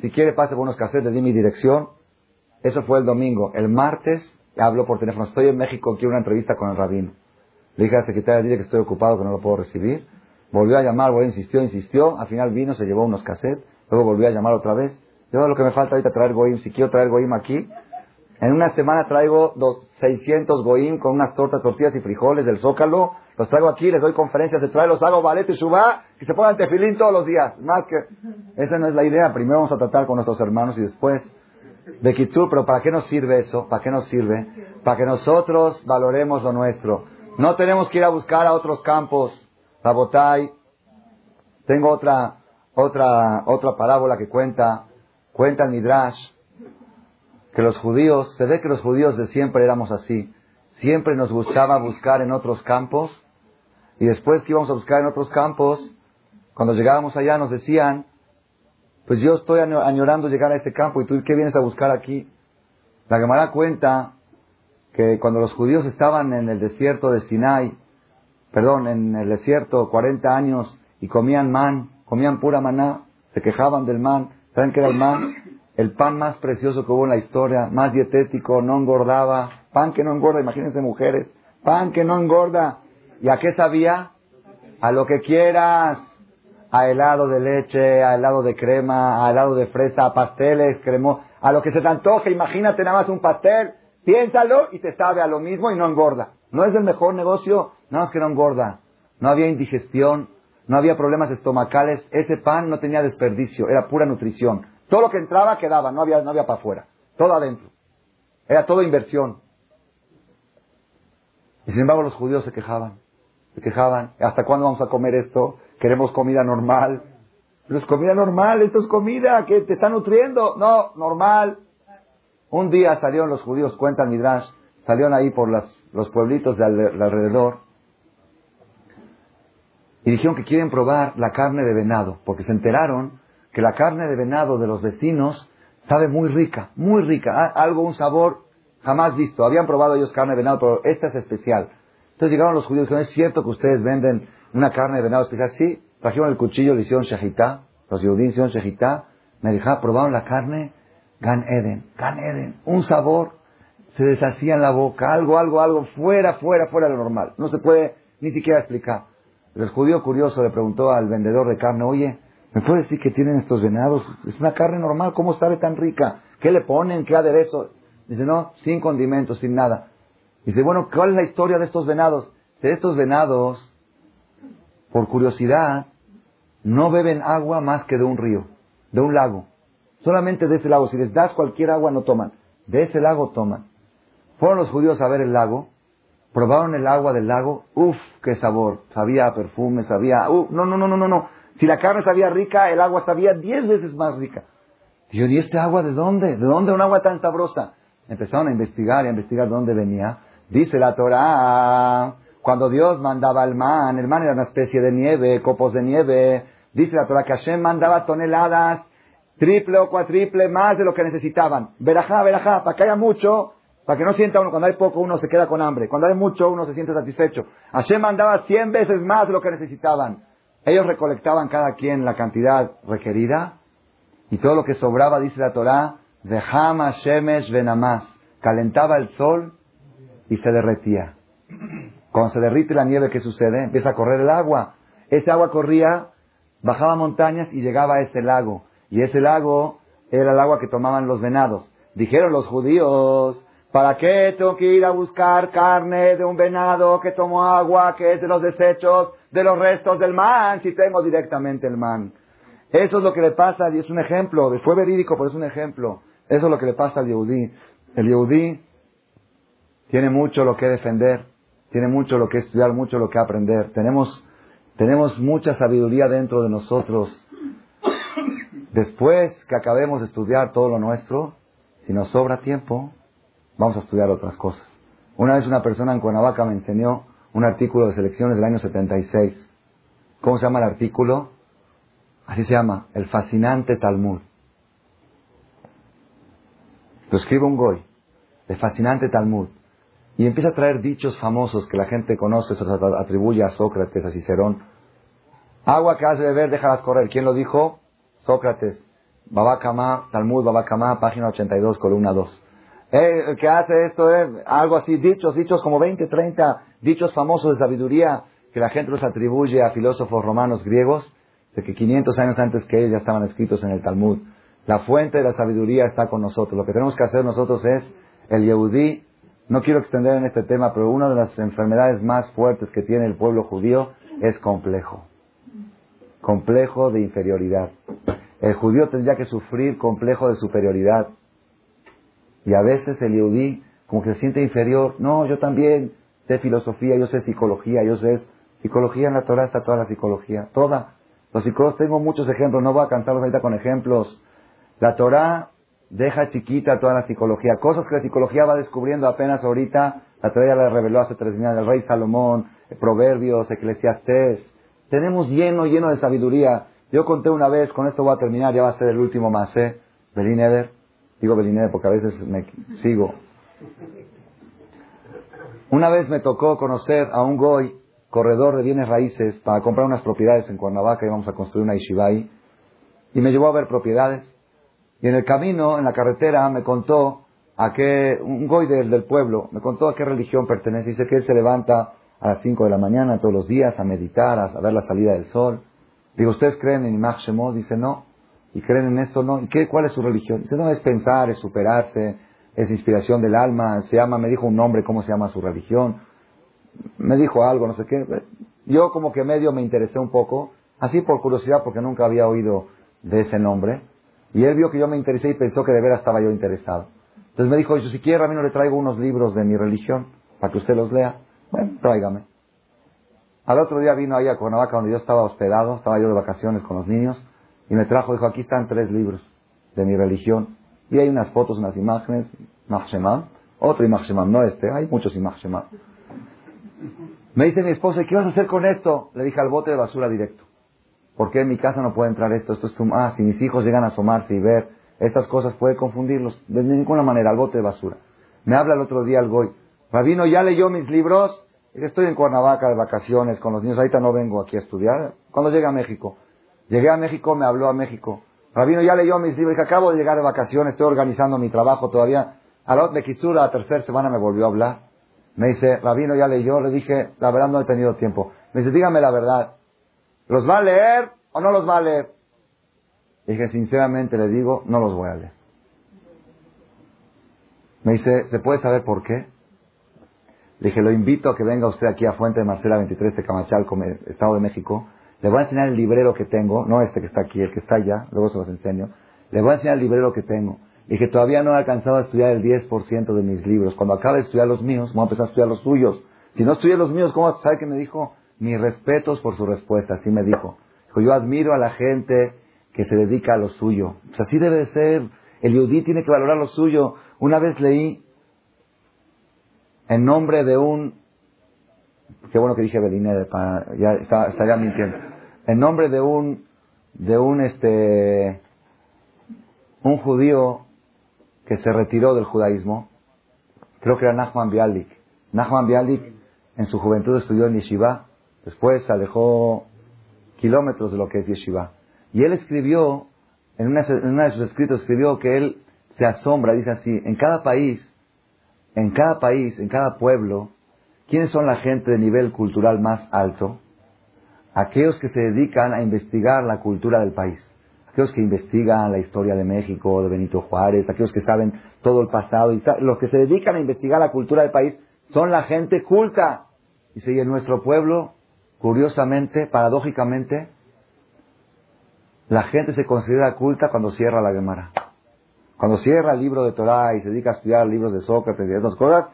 S1: Si quiere, pase por unos cassettes, le di mi dirección. Eso fue el domingo. El martes Hablo por teléfono, estoy en México, quiero una entrevista con el rabino. Le dije a la secretaria, dile que estoy ocupado, que no lo puedo recibir. Volvió a llamar, volvió, insistió, insistió. Al final vino, se llevó unos cassettes. Luego volvió a llamar otra vez. Yo lo que me falta ahorita traer goim, si quiero traer goim aquí. En una semana traigo dos, 600 goim con unas tortas, tortillas y frijoles del Zócalo. Los traigo aquí, les doy conferencias, se trae, los hago ballet y suba, que se pongan tefilín todos los días. Más que, esa no es la idea. Primero vamos a tratar con nuestros hermanos y después de Kitsur, pero ¿para qué nos sirve eso? ¿Para qué nos sirve? Para que nosotros valoremos lo nuestro. No tenemos que ir a buscar a otros campos. Rabotai. Tengo otra, otra, otra parábola que cuenta, cuenta el Midrash, que los judíos, se ve que los judíos de siempre éramos así. Siempre nos gustaba buscar en otros campos, y después que íbamos a buscar en otros campos, cuando llegábamos allá nos decían, pues yo estoy añorando llegar a este campo y tú qué vienes a buscar aquí. La Gemara cuenta que cuando los judíos estaban en el desierto de Sinai, perdón, en el desierto 40 años y comían man, comían pura maná, se quejaban del man, ¿saben qué era el man? El pan más precioso que hubo en la historia, más dietético, no engordaba, pan que no engorda, imagínense mujeres, pan que no engorda. ¿Y a qué sabía? A lo que quieras a helado de leche, a helado de crema, a helado de fresa, a pasteles, cremo, a lo que se te antoje. Imagínate nada más un pastel, piénsalo y te sabe a lo mismo y no engorda. ¿No es el mejor negocio? Nada más que no engorda. No había indigestión, no había problemas estomacales. Ese pan no tenía desperdicio, era pura nutrición. Todo lo que entraba quedaba, no había, no había para afuera. Todo adentro. Era todo inversión. Y sin embargo los judíos se quejaban. Se quejaban. ¿Hasta cuándo vamos a comer esto? Queremos comida normal. Pero es comida normal, esto es comida que te está nutriendo. No, normal. Un día salieron los judíos, cuentan Midrash, salieron ahí por las, los pueblitos de, alrededor y dijeron que quieren probar la carne de venado, porque se enteraron que la carne de venado de los vecinos sabe muy rica, muy rica, algo, un sabor jamás visto. Habían probado ellos carne de venado, pero esta es especial. Entonces llegaron los judíos y dijeron, ¿es cierto que ustedes venden una carne de venado especial. Sí, trajeron el cuchillo, le hicieron shejitá, los judíos hicieron shejitá, me dejaron, probaron la carne, Gan Eden, Gan Eden, un sabor, se deshacía en la boca, algo, algo, algo, fuera, fuera, fuera de lo normal. No se puede ni siquiera explicar. El judío curioso le preguntó al vendedor de carne, oye, ¿me puede decir que tienen estos venados? Es una carne normal, ¿cómo sabe tan rica? ¿Qué le ponen? ¿Qué aderezo? Dice, no, sin condimentos, sin nada. Dice, bueno, ¿cuál es la historia de estos venados? De estos venados por curiosidad, no beben agua más que de un río, de un lago. Solamente de ese lago. Si les das cualquier agua, no toman. De ese lago toman. Fueron los judíos a ver el lago, probaron el agua del lago, uff, qué sabor. Sabía perfume, sabía, uff, no, no, no, no, no, no. Si la carne sabía rica, el agua sabía diez veces más rica. Y yo, ¿y este agua de dónde? ¿De dónde un agua tan sabrosa? Empezaron a investigar y a investigar de dónde venía. Dice la Torah, cuando Dios mandaba el man, el man era una especie de nieve, copos de nieve. Dice la Torah que Hashem mandaba toneladas, triple o cuatriple, más de lo que necesitaban. Verajá, verajá, para que haya mucho, para que no sienta uno, cuando hay poco uno se queda con hambre. Cuando hay mucho uno se siente satisfecho. Hashem mandaba cien veces más de lo que necesitaban. Ellos recolectaban cada quien la cantidad requerida y todo lo que sobraba, dice la Torah, de Hama, Shemesh, Benamas. Calentaba el sol y se derretía. Cuando se derrite la nieve, ¿qué sucede? Empieza a correr el agua. Ese agua corría, bajaba montañas y llegaba a ese lago. Y ese lago era el agua que tomaban los venados. Dijeron los judíos, ¿para qué tengo que ir a buscar carne de un venado que tomó agua, que es de los desechos, de los restos del man, si tengo directamente el man? Eso es lo que le pasa, y es un ejemplo, fue verídico, pero es un ejemplo. Eso es lo que le pasa al Yehudí. El Yehudí tiene mucho lo que defender, tiene mucho lo que estudiar, mucho lo que aprender. Tenemos, tenemos mucha sabiduría dentro de nosotros. Después que acabemos de estudiar todo lo nuestro, si nos sobra tiempo, vamos a estudiar otras cosas. Una vez una persona en Cuernavaca me enseñó un artículo de selecciones del año 76. ¿Cómo se llama el artículo? Así se llama, el fascinante Talmud. Lo escribe un goy, el fascinante Talmud. Y empieza a traer dichos famosos que la gente conoce, se atribuye a Sócrates, a Cicerón. Agua que has de beber, déjalas correr. ¿Quién lo dijo? Sócrates. Babacamá, Talmud, Babacamá, página 82, columna 2. Eh, el que hace esto es algo así, dichos, dichos como 20, 30 dichos famosos de sabiduría que la gente los atribuye a filósofos romanos griegos de que 500 años antes que ellos ya estaban escritos en el Talmud. La fuente de la sabiduría está con nosotros. Lo que tenemos que hacer nosotros es, el Yehudí, no quiero extender en este tema, pero una de las enfermedades más fuertes que tiene el pueblo judío es complejo. Complejo de inferioridad. El judío tendría que sufrir complejo de superioridad. Y a veces el Yehudí, como que se siente inferior, no, yo también sé filosofía, yo sé psicología, yo sé psicología en la Torah está toda la psicología, toda. Los psicólogos, tengo muchos ejemplos, no voy a cansarlos ahorita con ejemplos. La Torah deja chiquita toda la psicología. Cosas que la psicología va descubriendo apenas ahorita. La ya la reveló hace tres días el rey Salomón, Proverbios, Eclesiastés. Tenemos lleno, lleno de sabiduría. Yo conté una vez, con esto voy a terminar, ya va a ser el último más, ¿eh? Belíneder. Digo Belíneder porque a veces me sigo. Una vez me tocó conocer a un goy corredor de bienes raíces para comprar unas propiedades en Cuernavaca y vamos a construir una Ishibai. Y me llevó a ver propiedades. Y en el camino, en la carretera, me contó a qué, un goy del, pueblo, me contó a qué religión pertenece. Dice que él se levanta a las 5 de la mañana todos los días a meditar, a, ver la salida del sol. Digo, ¿ustedes creen en Imach Shemot? Dice, no. ¿Y creen en esto? No. ¿Y qué, cuál es su religión? Dice, no, es pensar, es superarse, es inspiración del alma. Se llama, me dijo un nombre, ¿cómo se llama su religión? me dijo algo, no sé qué. Yo como que medio me interesé un poco, así por curiosidad, porque nunca había oído de ese nombre. Y él vio que yo me interesé y pensó que de veras estaba yo interesado. Entonces me dijo, yo si quiere a mí no le traigo unos libros de mi religión para que usted los lea. Bueno, tráigame. Al otro día vino ahí a Cuernavaca donde yo estaba hospedado, estaba yo de vacaciones con los niños, y me trajo, dijo, aquí están tres libros de mi religión. Y hay unas fotos, unas imágenes, Imach otro Imach no este, hay muchos Imach me dice mi esposa, ¿qué vas a hacer con esto? Le dije al bote de basura directo. ¿Por qué en mi casa no puede entrar esto? Esto es tu... Ah, si mis hijos llegan a asomarse y ver estas cosas, puede confundirlos. De ninguna manera, al bote de basura. Me habla el otro día el goy. Rabino, ¿ya leyó mis libros? Estoy en Cuernavaca de vacaciones con los niños. Ahorita no vengo aquí a estudiar. Cuando llegue a México. Llegué a México, me habló a México. Rabino, ¿ya leyó mis libros? Dije, acabo de llegar de vacaciones, estoy organizando mi trabajo todavía. A la, de la tercera semana me volvió a hablar. Me dice, Rabino, ya leyó. Le dije, la verdad no he tenido tiempo. Me dice, dígame la verdad. ¿Los va a leer o no los va a leer? Le dije, sinceramente le digo, no los voy a leer. Me dice, ¿se puede saber por qué? Le dije, lo invito a que venga usted aquí a Fuente de Marcela 23 de Camachalco, Estado de México. Le voy a enseñar el librero que tengo, no este que está aquí, el que está allá, luego se los enseño. Le voy a enseñar el librero que tengo y que todavía no he alcanzado a estudiar el 10% de mis libros. Cuando acabe de estudiar los míos, voy a empezar a estudiar los suyos. Si no estudié los míos, ¿cómo sabe que me dijo? Mis respetos por su respuesta, así me dijo. Dijo, yo admiro a la gente que se dedica a lo suyo. Pues así debe de ser. El yudí tiene que valorar lo suyo. Una vez leí en nombre de un... Qué bueno que dije Beline, ya estaría mintiendo. En nombre de un... De un este... Un judío que se retiró del judaísmo. Creo que era Nachman Bialik. Nachman Bialik en su juventud estudió en Yeshiva. Después alejó kilómetros de lo que es Yeshiva. Y él escribió, en una, de sus escritos escribió que él se asombra, dice así, en cada país, en cada país, en cada pueblo, ¿quiénes son la gente de nivel cultural más alto? Aquellos que se dedican a investigar la cultura del país. Aquellos que investigan la historia de México, de Benito Juárez, aquellos que saben todo el pasado, y los que se dedican a investigar la cultura del país son la gente culta. Y si en nuestro pueblo, curiosamente, paradójicamente, la gente se considera culta cuando cierra la Gemara. Cuando cierra el libro de Torah y se dedica a estudiar libros de Sócrates y esas cosas,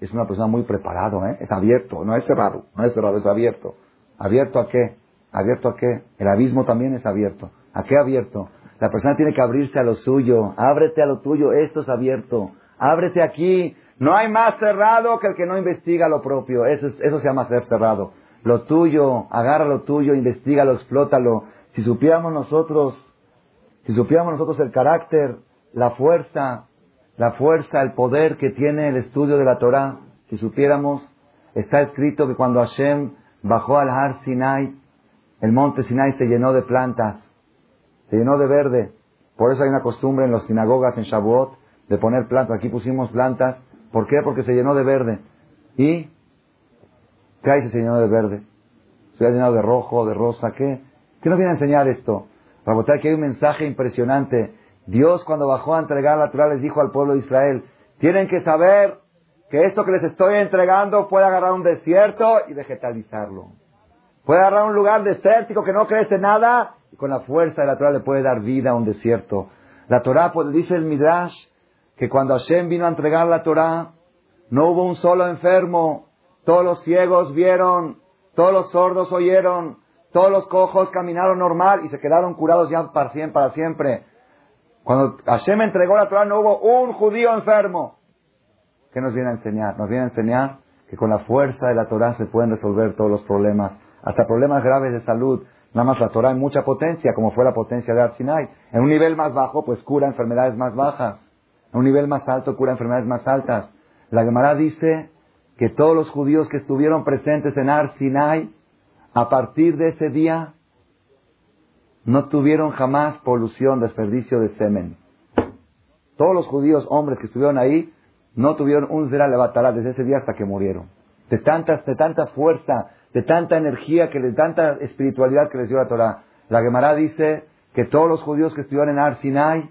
S1: es una persona muy preparado, ¿eh? es abierto, no es cerrado, no es cerrado, es abierto. ¿Abierto a qué? ¿Abierto a qué? El abismo también es abierto. ¿A qué abierto? La persona tiene que abrirse a lo suyo. Ábrete a lo tuyo, esto es abierto. Ábrete aquí. No hay más cerrado que el que no investiga lo propio. Eso, eso se llama ser cerrado. Lo tuyo, agarra lo tuyo, investigalo, explótalo. Si supiéramos nosotros, si supiéramos nosotros el carácter, la fuerza, la fuerza, el poder que tiene el estudio de la Torah, si supiéramos, está escrito que cuando Hashem bajó al Har Sinai, el monte Sinai se llenó de plantas, se llenó de verde. Por eso hay una costumbre en las sinagogas en Shavuot de poner plantas. Aquí pusimos plantas. ¿Por qué? Porque se llenó de verde. ¿Y qué hay se llenó de verde? Se ha llenado de rojo, de rosa, ¿qué? ¿Qué nos viene a enseñar esto? Para que hay un mensaje impresionante. Dios cuando bajó a entregar la Torah les dijo al pueblo de Israel, tienen que saber que esto que les estoy entregando puede agarrar un desierto y vegetalizarlo. Puede agarrar un lugar desértico que no crece nada y con la fuerza de la Torah le puede dar vida a un desierto. La Torah, pues dice el Midrash, que cuando Hashem vino a entregar la Torah, no hubo un solo enfermo, todos los ciegos vieron, todos los sordos oyeron, todos los cojos caminaron normal y se quedaron curados ya para siempre. Cuando Hashem entregó la Torah no hubo un judío enfermo. ¿Qué nos viene a enseñar? Nos viene a enseñar que con la fuerza de la Torah se pueden resolver todos los problemas, hasta problemas graves de salud. Nada más la Torah en mucha potencia, como fue la potencia de Arsinai. En un nivel más bajo, pues cura enfermedades más bajas. En un nivel más alto, cura enfermedades más altas. La Gemara dice que todos los judíos que estuvieron presentes en Arsinai a partir de ese día no tuvieron jamás polución, desperdicio de semen. Todos los judíos, hombres que estuvieron ahí, no tuvieron un zera levatará desde ese día hasta que murieron. De, tantas, de tanta fuerza, de tanta energía, que de tanta espiritualidad que les dio la Torah. La Gemara dice que todos los judíos que estuvieron en Arsinai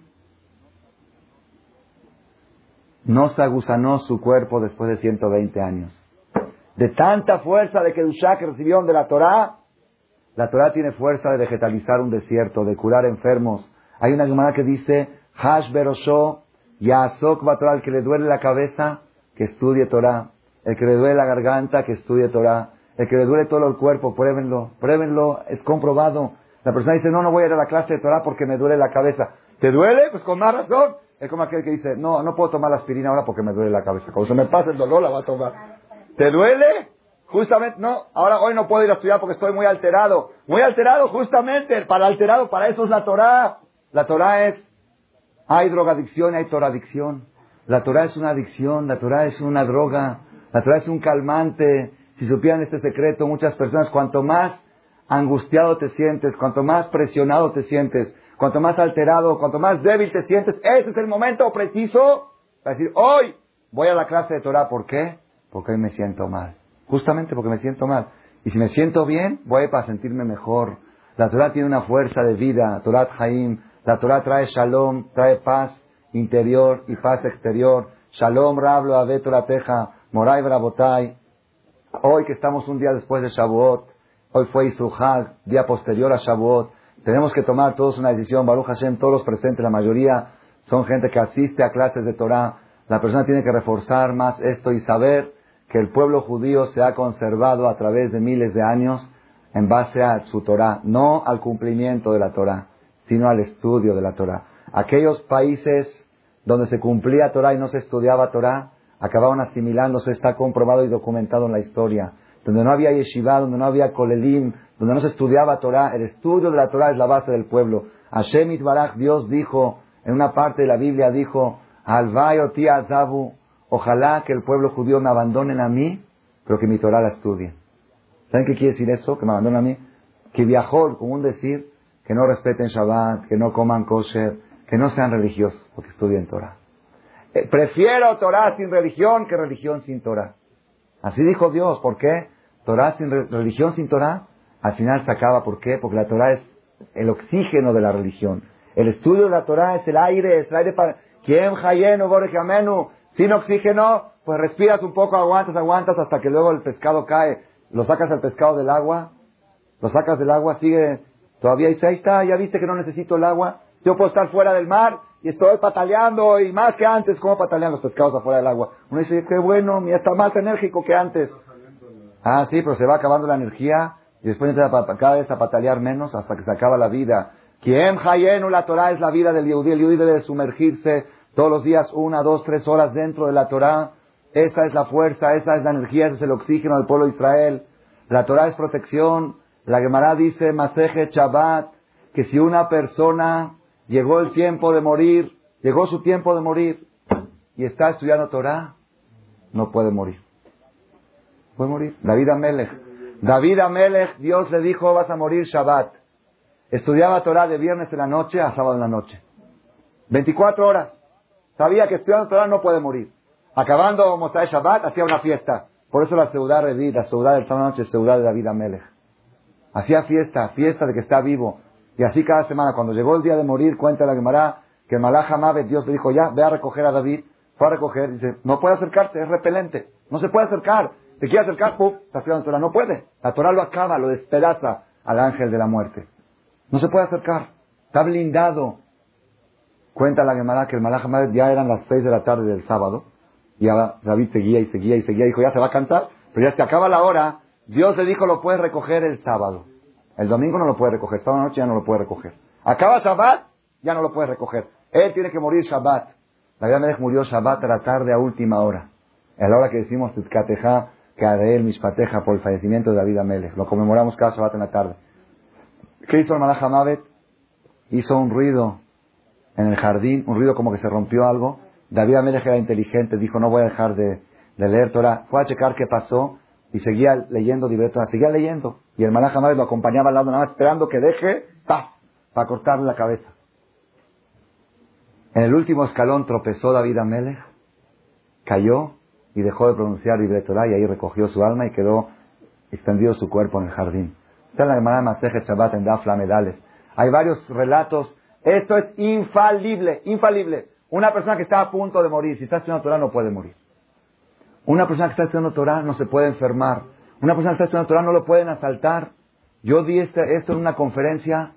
S1: no se aguzanó su cuerpo después de 120 años de tanta fuerza de Kedushá que recibieron de la Torah, la Torah tiene fuerza de vegetalizar un desierto, de curar enfermos. Hay una Gemara que dice, Hash Berosho, Yasok el que le duele la cabeza, que estudie Torah. El que le duele la garganta, que estudie Torah. El que le duele todo el cuerpo, pruébenlo, pruébenlo, es comprobado. La persona dice, no, no voy a ir a la clase de Torah porque me duele la cabeza. ¿Te duele? Pues con más razón. Es como aquel que dice, no, no puedo tomar la aspirina ahora porque me duele la cabeza. Cuando se me pasa el dolor, la va a tomar. ¿Te duele? Justamente, no, ahora hoy no puedo ir a estudiar porque estoy muy alterado. Muy alterado, justamente, para alterado, para eso es la Torah. La Torah es, hay drogadicción, hay toradicción. La Torah es una adicción, la Torah es una droga, la Torah es un calmante. Si supieran este secreto, muchas personas, cuanto más angustiado te sientes, cuanto más presionado te sientes, cuanto más alterado, cuanto más débil te sientes, ese es el momento preciso para decir, hoy voy a la clase de Torah. ¿Por qué? porque hoy me siento mal. Justamente porque me siento mal. Y si me siento bien, voy para sentirme mejor. La Torah tiene una fuerza de vida, Torah Haim. La Torah trae shalom, trae paz interior y paz exterior. Shalom, Rablo, Ave Teja, Moray, Brabotay. Hoy que estamos un día después de Shavuot, hoy fue Isruhag, día posterior a Shavuot, tenemos que tomar todos una decisión. Baruch Hashem, todos los presentes, la mayoría son gente que asiste a clases de Torah. La persona tiene que reforzar más esto y saber que el pueblo judío se ha conservado a través de miles de años en base a su Torah, no al cumplimiento de la Torah, sino al estudio de la Torah. Aquellos países donde se cumplía Torah y no se estudiaba Torah, acababan asimilándose, está comprobado y documentado en la historia. Donde no había yeshiva, donde no había kolelim, donde no se estudiaba Torah, el estudio de la Torah es la base del pueblo. Hashem Itbaraj, Dios dijo, en una parte de la Biblia dijo, Alvayoti Azabu, ojalá que el pueblo judío me abandonen a mí, pero que mi Torah la estudie. ¿Saben qué quiere decir eso? Que me abandonen a mí. Que viajó, como un decir, que no respeten Shabbat, que no coman kosher, que no sean religiosos, porque estudien Torah. Eh, prefiero Torah sin religión que religión sin Torah. Así dijo Dios. ¿Por qué? Torah sin religión sin Torah, al final se acaba. ¿Por qué? Porque la Torah es el oxígeno de la religión. El estudio de la Torah es el aire, es el aire para... ¿Quién amenu? Sin oxígeno, pues respiras un poco, aguantas, aguantas, hasta que luego el pescado cae. Lo sacas al pescado del agua, lo sacas del agua, sigue, todavía dice, ahí está, ya viste que no necesito el agua. Yo puedo estar fuera del mar y estoy pataleando y más que antes, ¿cómo patalean los pescados afuera del agua? Uno dice, qué bueno, mira, está más enérgico que antes. Ah, sí, pero se va acabando la energía y después empieza cada vez a patalear menos hasta que se acaba la vida. Quien Hayenu, la Torah es la vida del Yehudi. El Yehudi debe sumergirse todos los días una, dos, tres horas dentro de la Torah. Esa es la fuerza, esa es la energía, ese es el oxígeno del pueblo de Israel. La Torah es protección. La Gemara dice, Maseje Shabbat, que si una persona llegó el tiempo de morir, llegó su tiempo de morir, y está estudiando Torah, no puede morir. Puede morir. David Amelech. David Amelech, Dios le dijo, vas a morir Shabbat. Estudiaba Torah de viernes en la noche a sábado en la noche. 24 horas. Sabía que estudiando Torah no puede morir. Acabando Mosai Shabbat, hacía una fiesta. Por eso la ciudad de la ciudad del sábado noche ciudad de David Amelech. Hacía fiesta, fiesta de que está vivo. Y así cada semana, cuando llegó el día de morir, cuenta la Gemara que el Hamabet, Dios le dijo, ya, ve a recoger a David. Fue a recoger, dice, no puede acercarse, es repelente. No se puede acercar. Te quiere acercar, pum, está estudiando Torah. No puede. La Torah lo acaba, lo despedaza al ángel de la muerte. No se puede acercar. Está blindado. Cuenta la Gemara que el Malach ya eran las seis de la tarde del sábado. Y David seguía y seguía y seguía. Dijo, ya se va a cansar. Pero ya se acaba la hora. Dios le dijo, lo puedes recoger el sábado. El domingo no lo puede recoger. Sábado noche ya no lo puede recoger. Acaba Shabbat, ya no lo puede recoger. Él tiene que morir Shabbat. La Melech murió Shabbat a la tarde a última hora. A la hora que decimos Tzkateja, mis Mishpateja por el fallecimiento de David Amelech. Lo conmemoramos cada Shabbat en la tarde. ¿Qué hizo el Malach Hizo un ruido en el jardín, un ruido como que se rompió algo. David Amelech era inteligente, dijo, no voy a dejar de, leer Torah. Fue a checar qué pasó y seguía leyendo Torah, seguía leyendo. Y el Malach lo acompañaba al lado, nada más esperando que deje, para cortarle la cabeza. En el último escalón tropezó David Amelech, cayó y dejó de pronunciar Torah y ahí recogió su alma y quedó extendido su cuerpo en el jardín. Está en la Gemara Maseje Shabbat en Dafla Medales. Hay varios relatos. Esto es infalible, infalible. Una persona que está a punto de morir, si está estudiando Torah, no puede morir. Una persona que está estudiando Torah no se puede enfermar. Una persona que está estudiando Torah no lo pueden asaltar. Yo di este, esto en una conferencia.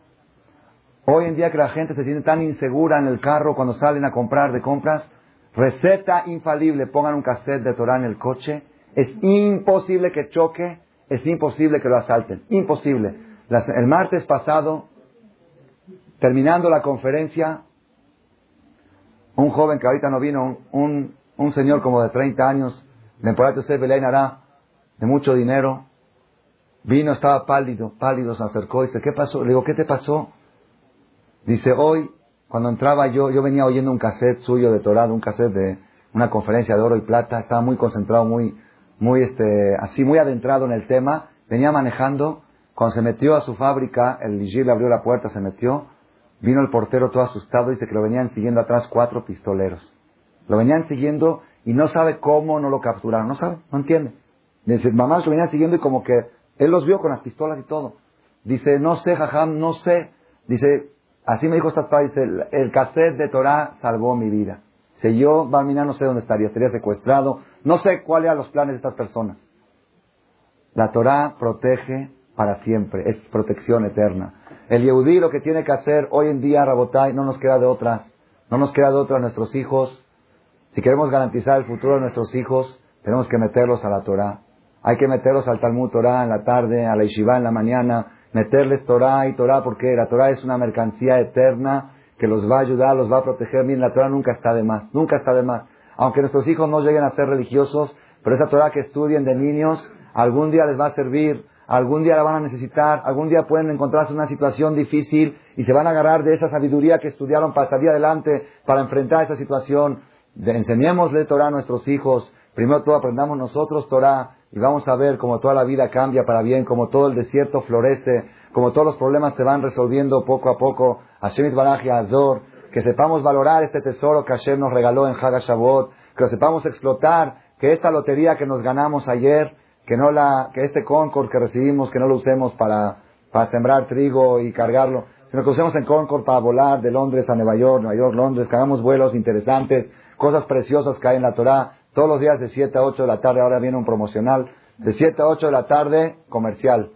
S1: Hoy en día que la gente se siente tan insegura en el carro cuando salen a comprar de compras, receta infalible, pongan un cassette de Torah en el coche. Es imposible que choque es imposible que lo asalten. Imposible. el martes pasado, terminando la conferencia, un joven que ahorita no vino, un, un, señor como de 30 años, de Belén Ará, de mucho dinero, vino, estaba pálido, pálido, se acercó y dice, ¿qué pasó? Le digo, ¿qué te pasó? Dice, hoy, cuando entraba yo, yo venía oyendo un cassette suyo de Torado, un cassette de una conferencia de oro y plata, estaba muy concentrado, muy, muy este, así muy adentrado en el tema, venía manejando, cuando se metió a su fábrica, el vigil le abrió la puerta, se metió, vino el portero todo asustado, dice que lo venían siguiendo atrás cuatro pistoleros. Lo venían siguiendo y no sabe cómo no lo capturaron, no sabe, no entiende. Dice, mamá lo venían siguiendo y como que él los vio con las pistolas y todo. Dice, no sé, jajam, no sé. Dice, así me dijo padres, dice, el, el cassette de Torah salvó mi vida. Si yo, Barmina, no sé dónde estaría, estaría secuestrado. No sé cuáles eran los planes de estas personas. La Torah protege para siempre, es protección eterna. El Yehudí lo que tiene que hacer hoy en día, Rabotai, no nos queda de otras. No nos queda de otras nuestros hijos. Si queremos garantizar el futuro de nuestros hijos, tenemos que meterlos a la Torah. Hay que meterlos al Talmud Torah en la tarde, a la Yeshiva en la mañana, meterles Torah y Torah porque la Torah es una mercancía eterna que los va a ayudar, los va a proteger. Miren, la Torah nunca está de más, nunca está de más. Aunque nuestros hijos no lleguen a ser religiosos, pero esa Torah que estudien de niños, algún día les va a servir, algún día la van a necesitar, algún día pueden encontrarse en una situación difícil y se van a agarrar de esa sabiduría que estudiaron para salir adelante, para enfrentar esa situación. enseñémosle Torah a nuestros hijos, primero todo aprendamos nosotros Torah y vamos a ver cómo toda la vida cambia para bien, cómo todo el desierto florece, como todos los problemas se van resolviendo poco a poco. Hashem Baraj y Azor, que sepamos valorar este tesoro que Hashem nos regaló en Hagashabot, que lo sepamos explotar, que esta lotería que nos ganamos ayer, que no la, que este Concord que recibimos, que no lo usemos para, para sembrar trigo y cargarlo, sino que usemos en Concord para volar de Londres a Nueva York, Nueva York, Londres, que hagamos vuelos interesantes, cosas preciosas que hay en la Torah, todos los días de 7 a 8 de la tarde, ahora viene un promocional, de 7 a 8 de la tarde, comercial.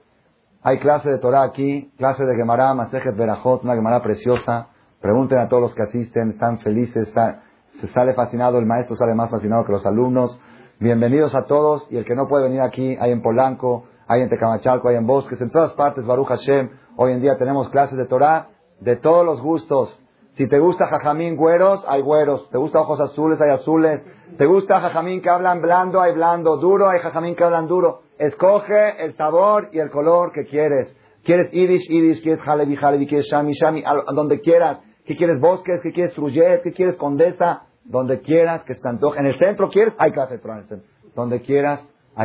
S1: Hay clase de Torah aquí, clase de Gemara, Masejet Berajot, una Gemara preciosa. Pregunten a todos los que asisten, están felices, se sale fascinado, el maestro sale más fascinado que los alumnos. Bienvenidos a todos y el que no puede venir aquí, hay en Polanco, hay en Tecamachalco, hay en Bosques, en todas partes, Baruch Hashem. Hoy en día tenemos clases de Torah de todos los gustos. Si te gusta jajamín güeros, hay güeros. Te gusta ojos azules, hay azules. Te gusta jajamín que hablan blando, hay blando. Duro, hay jajamín que hablan duro. Escoge el sabor y el color que quieres. ¿Quieres Yiddish, Yiddish? ¿Quieres Halevi, Halevi? ¿Quieres Shami, Shami? A donde quieras. ¿Qué quieres Bosques? ¿Qué quieres Trujillo? ¿Qué quieres Condesa? Donde quieras que se te En el centro quieres, hay clase de en el centro. Donde quieras.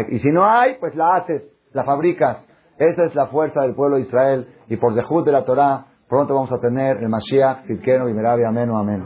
S1: Y si no hay, pues la haces, la fabricas. Esa es la fuerza del pueblo de Israel. Y por dejud de la Torah, pronto vamos a tener el Mashiach, Tzidkenu y. Amén o amén.